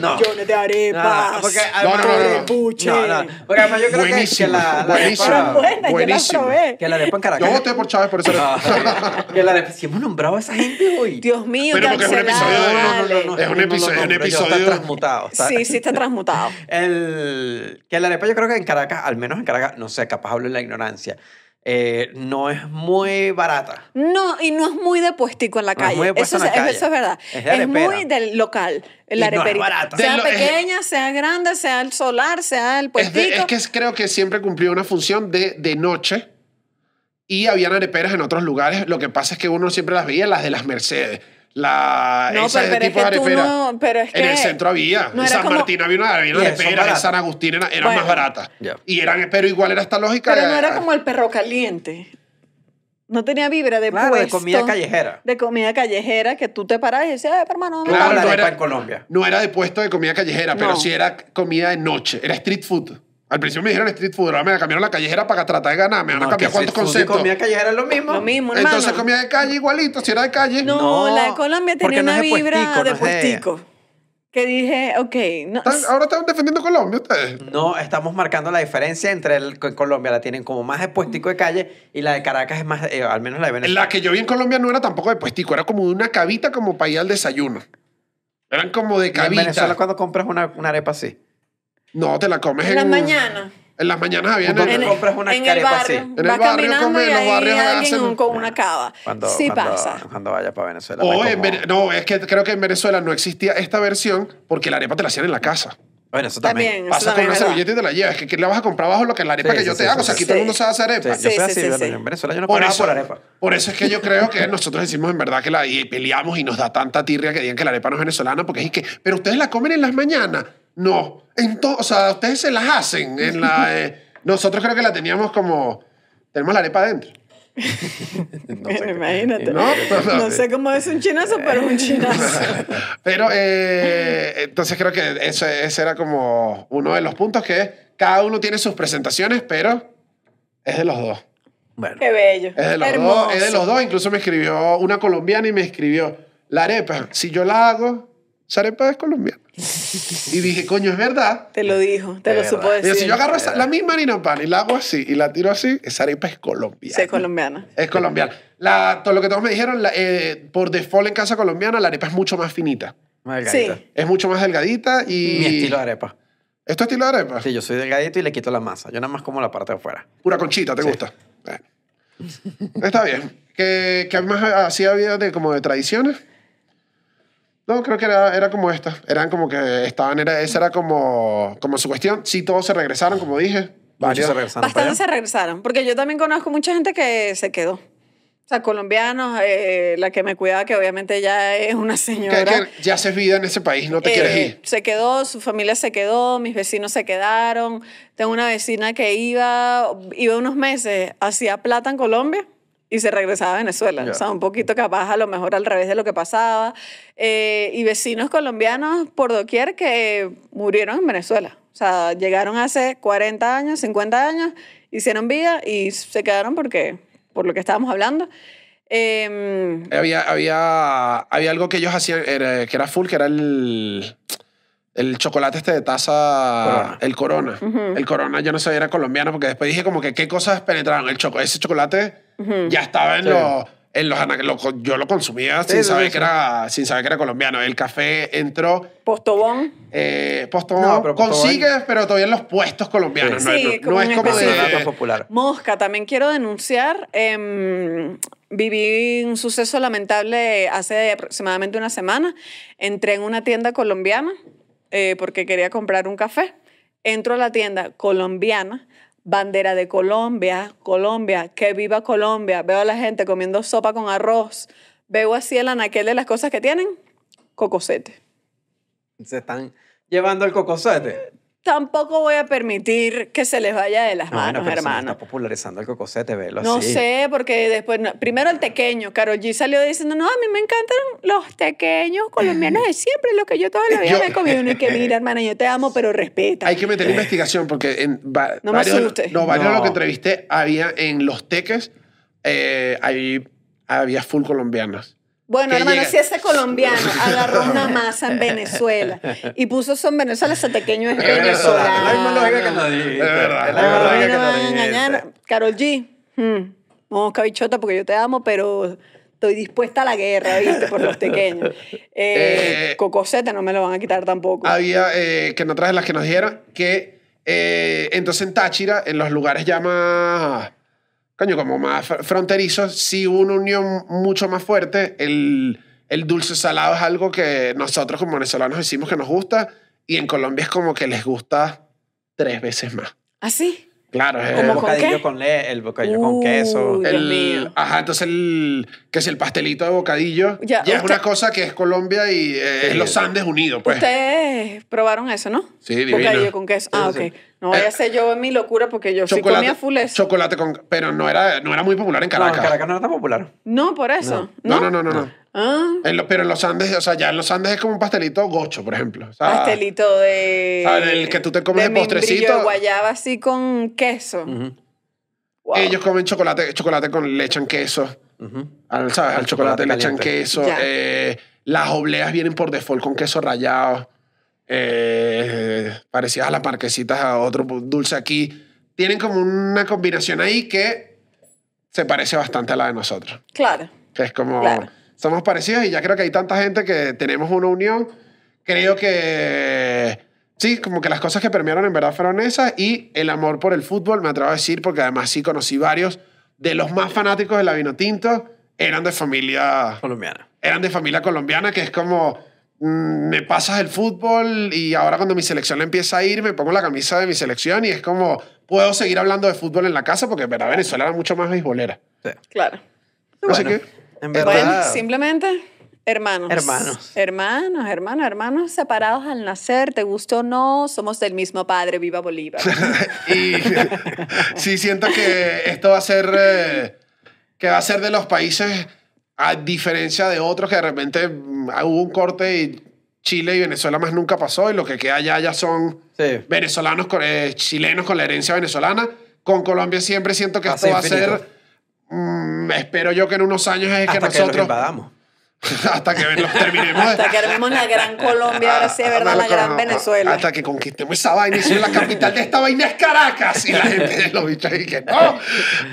No. millones de arepas. No, porque No, no, no, no. Puche. No, no. Porque además yo creo que- que, Buenísimo, la, la buenísimo. Arepa... buenas, yo Buenísimo. probé. Que la arepa en Caracas... Yo voté por Chávez por eso. Ah, que la arepa... Si hemos nombrado a esa gente hoy. Dios mío, Pero porque es un episodio de- no, no, no, no. Es un episodio- un episodio- Está transmutado. está- Sí, sí está transmutado. El, que la arepa yo creo que en Caracas, al menos en Caracas, no sé, capaz hablo en la ignorancia, eh, no es muy barata. No, y no es muy de puestico en la No es calle. muy de eso, en la es, calle. eso es verdad. Es de muy del local, la no es areperita. barata. Sea lo- pequeña, sea grande, sea el solar, sea el Es, puestico. de- es que es- creo que siempre cumplió una función de, de noche y habían areperas en otros lugares. Lo que pasa es que uno siempre las veía, las de las Mercedes. La, No, ese pero- pero es tipo de que tú arepera. no- pero es en el centro había. no en era San como- Martín había una, Y son arepera. En. San Agustín era- eran Bueno. más baratas. Y eran, pero igual era esta lógica. Pero de- no era como el perro caliente. No tenía vibra de Claro, de puesto, comida callejera. De comida callejera que tú te paras y decías, "Ay, hermano, dame Claro, no era- en Colombia. No era de puesto de comida callejera, pero No. sí era comida de noche. Era street food. Al principio me dijeron street food, ahora me la cambiaron la callejera para tratar de ganar. Me van a cambiar cuántos conceptos. comida callejera es lo mismo. Lo mismo, hermano. Entonces comida de calle igualito, si era de calle. No, No, la de Colombia tenía una vibra puestico, de puestico. Que dije, ok, no, ¿Están- ahora están defendiendo Colombia ustedes. No, estamos marcando la diferencia entre el, en Colombia la tienen como más de puestico de calle y la de Caracas es más, eh, al menos la de Venezuela. La que yo vi en Colombia no era tampoco de puestico, era como de una cabita como para ir al desayuno. Eran como de Y en Venezuela cabita. cuando compras una, una arepa así. No, te la comes en en... la mañana. En las mañanas había... ¿Dónde En te compras una en el arepa barrio. así? En el Vas barrio caminando come- y los hay barrios alguien hacen- con una cava. Cuando, sí cuando, pasa. Cuando vaya para Venezuela. O en como- Vene- no, es que creo que en Venezuela no existía esta versión porque la arepa te la hacían en la casa. Bueno, eso también. También. Pasas con una es verdad. servilleta y te la llevas. Es que ¿qué le vas a comprar bajo lo que la arepa Sí, que yo sí, te sí, hago? O sea, sí. aquí todo el mundo sabe hacer Sí, arepa. yo soy Sí, así, sí, bueno, sí. en Venezuela yo no Por eso, por arepa. por eso es que yo creo que nosotros decimos en verdad que la y peleamos y nos da tanta tirria que digan que la arepa no es venezolana porque es que, pero ustedes la comen en las mañanas. No, en to- o sea, ustedes se las hacen en la. eh, nosotros creo que la teníamos como tenemos la arepa adentro. Bueno, imagínate. No, No, no, sé cómo es un chinazo, pero es un chinazo. Pero eh, entonces creo que eso, ese era como uno de los puntos que cada uno tiene sus presentaciones, pero es de los dos. Bueno, Qué bello. Es de los Hermoso. dos. Es de los dos. Incluso me escribió una colombiana y me escribió, la arepa, si yo la hago, esa arepa es colombiana. Y dije, coño, es verdad. Te lo dijo, te De lo verdad. supo decir. si yo agarro esa- la misma harina pan y la hago así y la tiro así, esa arepa es colombiana. Sí, es colombiana. Es colombiana. La, todo lo que todos me dijeron, la, eh, por default en casa colombiana, la arepa es mucho más finita. más delgadita. Sí. Es mucho más delgadita y... Mi estilo de arepa. ¿Es tu estilo de arepa? Sí, yo soy delgadito y le quito la masa. Yo nada más como la parte de afuera. Pura conchita, ¿te Sí. gusta? Bueno. Está bien. ¿Qué, qué más así había de, como de tradiciones? No, creo que era, era como esta. Eran como que estaban, era, esa era como, como su cuestión. Sí, todos se regresaron, como dije. Varios. se regresaron para Bastante allá. se regresaron, porque yo también conozco mucha gente que se quedó. O sea, colombianos, eh, la que me cuidaba, que obviamente ya es una señora. que ya haces vida en ese país, no te quieres Eh, ir. Se quedó, su familia se quedó, mis vecinos se quedaron. Tengo una vecina que iba, iba unos meses, hacía plata en Colombia y se regresaba a Venezuela. Ya. O sea, un poquito capaz, a lo mejor al revés de lo que pasaba. Eh, y vecinos colombianos por doquier que murieron en Venezuela. O sea, llegaron hace 40 años, 50 años, hicieron vida y se quedaron porque, por lo que estábamos hablando. Em, Había, había, había algo que ellos hacían era- que era full, que era el, el chocolate este de taza, Corona. el corona. El corona yo no sabía era colombiano porque después dije como que qué cosas penetraron. El choco, ese chocolate ya estaba en Sí. los... En los lo- yo lo consumía Sí, sin, saber que era, sin saber que era colombiano. El café entró... Postobón. Eh, Postobón No, pero Postobón- consigues, pero todavía en los puestos colombianos. Sí. no, Sí, no- no como es un como de... Más popular. Mosca, también quiero denunciar. em, viví un suceso lamentable hace aproximadamente una semana. Entré en una tienda colombiana eh, porque quería comprar un café. Entro a la tienda colombiana, bandera de Colombia, Colombia, que viva Colombia. Veo a la gente comiendo sopa con arroz. Veo así el anaquel de las cosas que tienen. Cocosete. Se están llevando el cocosete. Tampoco voy a permitir que se les vaya de las No, manos, hermano. está popularizando el cocosete, velo No así. sé, porque después, no- primero el tequeño, Karol G salió diciendo, no, a mí me encantan los tequeños colombianos de siempre, lo que yo toda la vida Yo- me he comido. Y que mira, hermana, yo te amo, pero respeta. Hay que meter investigación porque en va- No me varios, asustes. no, varios de los No. que entrevisté había en los teques, eh, ahí había full colombianos. Bueno, hermano, llega- si ese colombiano agarró una masa en Venezuela y puso eso en Venezuela, ese tequeño es Es venezolano. La misma lógica que venezolano. nos dijiste. Es verdad. Es la misma lógica no van a engañar. Carol G, hmm, mosca bichota porque yo te amo, pero estoy dispuesta a la guerra, ¿viste? Por los pequeños. Eh, Eh, cocosete no me lo van a quitar tampoco. Había, eh, que en otras de las que nos dijeron, que eh, entonces en Táchira, en los lugares ya más, coño, como más fr- fronterizos, sí hubo una unión mucho más fuerte. El, el dulce salado es algo que nosotros como venezolanos decimos que nos gusta y en Colombia es como que les gusta tres veces más. ¿Así? Claro, es El ¿Cómo con bocadillo con le, el bocadillo con queso. El, mío. Ajá, entonces el, que es el pastelito de bocadillo. Ya, Ya, es usted- una cosa que es Colombia y eh, es los Andes unidos, pues. Ustedes probaron eso, ¿no? Sí, divino. Bocadillo con queso. Ah, Sí, ok. No vaya Eh, a ser yo en mi locura porque yo sí comía full eso. chocolate con... Pero no era, no era muy popular en No, Caracas. en Caracas no era tan popular. No, por eso. No, no, no, no. no. Ah, En lo- pero en los Andes, o sea, ya en los Andes es como un pastelito gocho, por ejemplo. O sea, pastelito de... o sea, el que tú te comes de postrecito. de guayaba así con queso. Wow. Ellos comen chocolate, chocolate con le echan queso. Al, ¿sabes? Al Al chocolate, chocolate le echan queso. Eh, las obleas vienen por default con queso rallado. Eh, parecidas a las marquesitas, a otro dulce aquí. Tienen como una combinación ahí que se parece bastante a la de nosotros. Claro. Que es como, Claro. Somos parecidos y ya creo que hay tanta gente que tenemos una unión. Creo que, sí, como que las cosas que permearon en verdad fueron esas y el amor por el fútbol, me atrevo a decir, porque además sí conocí varios de los más fanáticos de la vino tinto, eran de familia, Colombiana. eran de familia colombiana, que es como, mm, me pasas el fútbol y ahora cuando mi selección le empieza a ir, me pongo la camisa de mi selección y es como, puedo seguir hablando de fútbol en la casa porque en verdad Venezuela era mucho más beisbolera. Sí. Claro. Así Bueno, que, en Bueno, simplemente hermanos. Hermanos. Hermanos, hermanos, hermanos separados al nacer, te gustó o no, somos del mismo padre, viva Bolívar. Y sí siento que esto va a ser eh, que va a ser de los países a diferencia de otros que de repente mm, hubo un corte y Chile y Venezuela más nunca pasó y lo que queda allá ya son Sí. venezolanos con- eh, chilenos con la herencia venezolana con Colombia siempre siento que esto va a ser mm, espero yo que en unos años es que Hasta que los nosotros invadamos. hasta que los terminemos Hasta que armemos la gran Colombia, ahora sí es verdad, la gran Venezuela. Hasta que conquistemos esa vaina y si la capital de esta vaina es Caracas. Y la gente de los bichos y que no.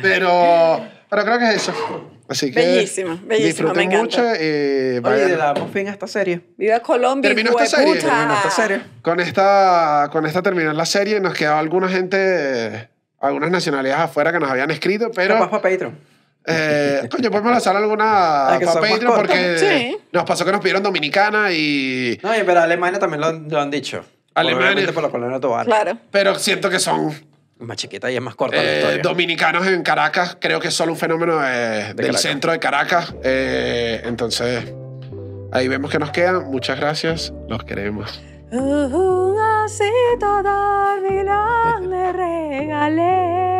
Pero, pero creo que es eso. Así que. Bellísimo, bellísimo, disfruten me encanta. mucho. eh, Oye, le damos fin a esta serie. Viva Colombia, Terminó esta serie, terminó esta serie. Con esta, con esta terminó la serie. Nos quedaba alguna gente, eh, algunas nacionalidades afuera que nos habían escrito, pero. Capaz para Patreon. Eh, coño, podemos lanzar alguna para Patreon porque Sí. nos pasó que nos pidieron Dominicana y. No, y pero Alemania también lo, han- lo han dicho. Alemania. Por la colonia Tobar. Claro. Pero siento que son Más chiquita y es más corta la Eh, historia. dominicanos en Caracas, creo que es solo un fenómeno eh, del Caracas. centro de Caracas. Eh, entonces, ahí vemos que nos quedan. Muchas gracias, los queremos. Uh, así si toda vida me regalé.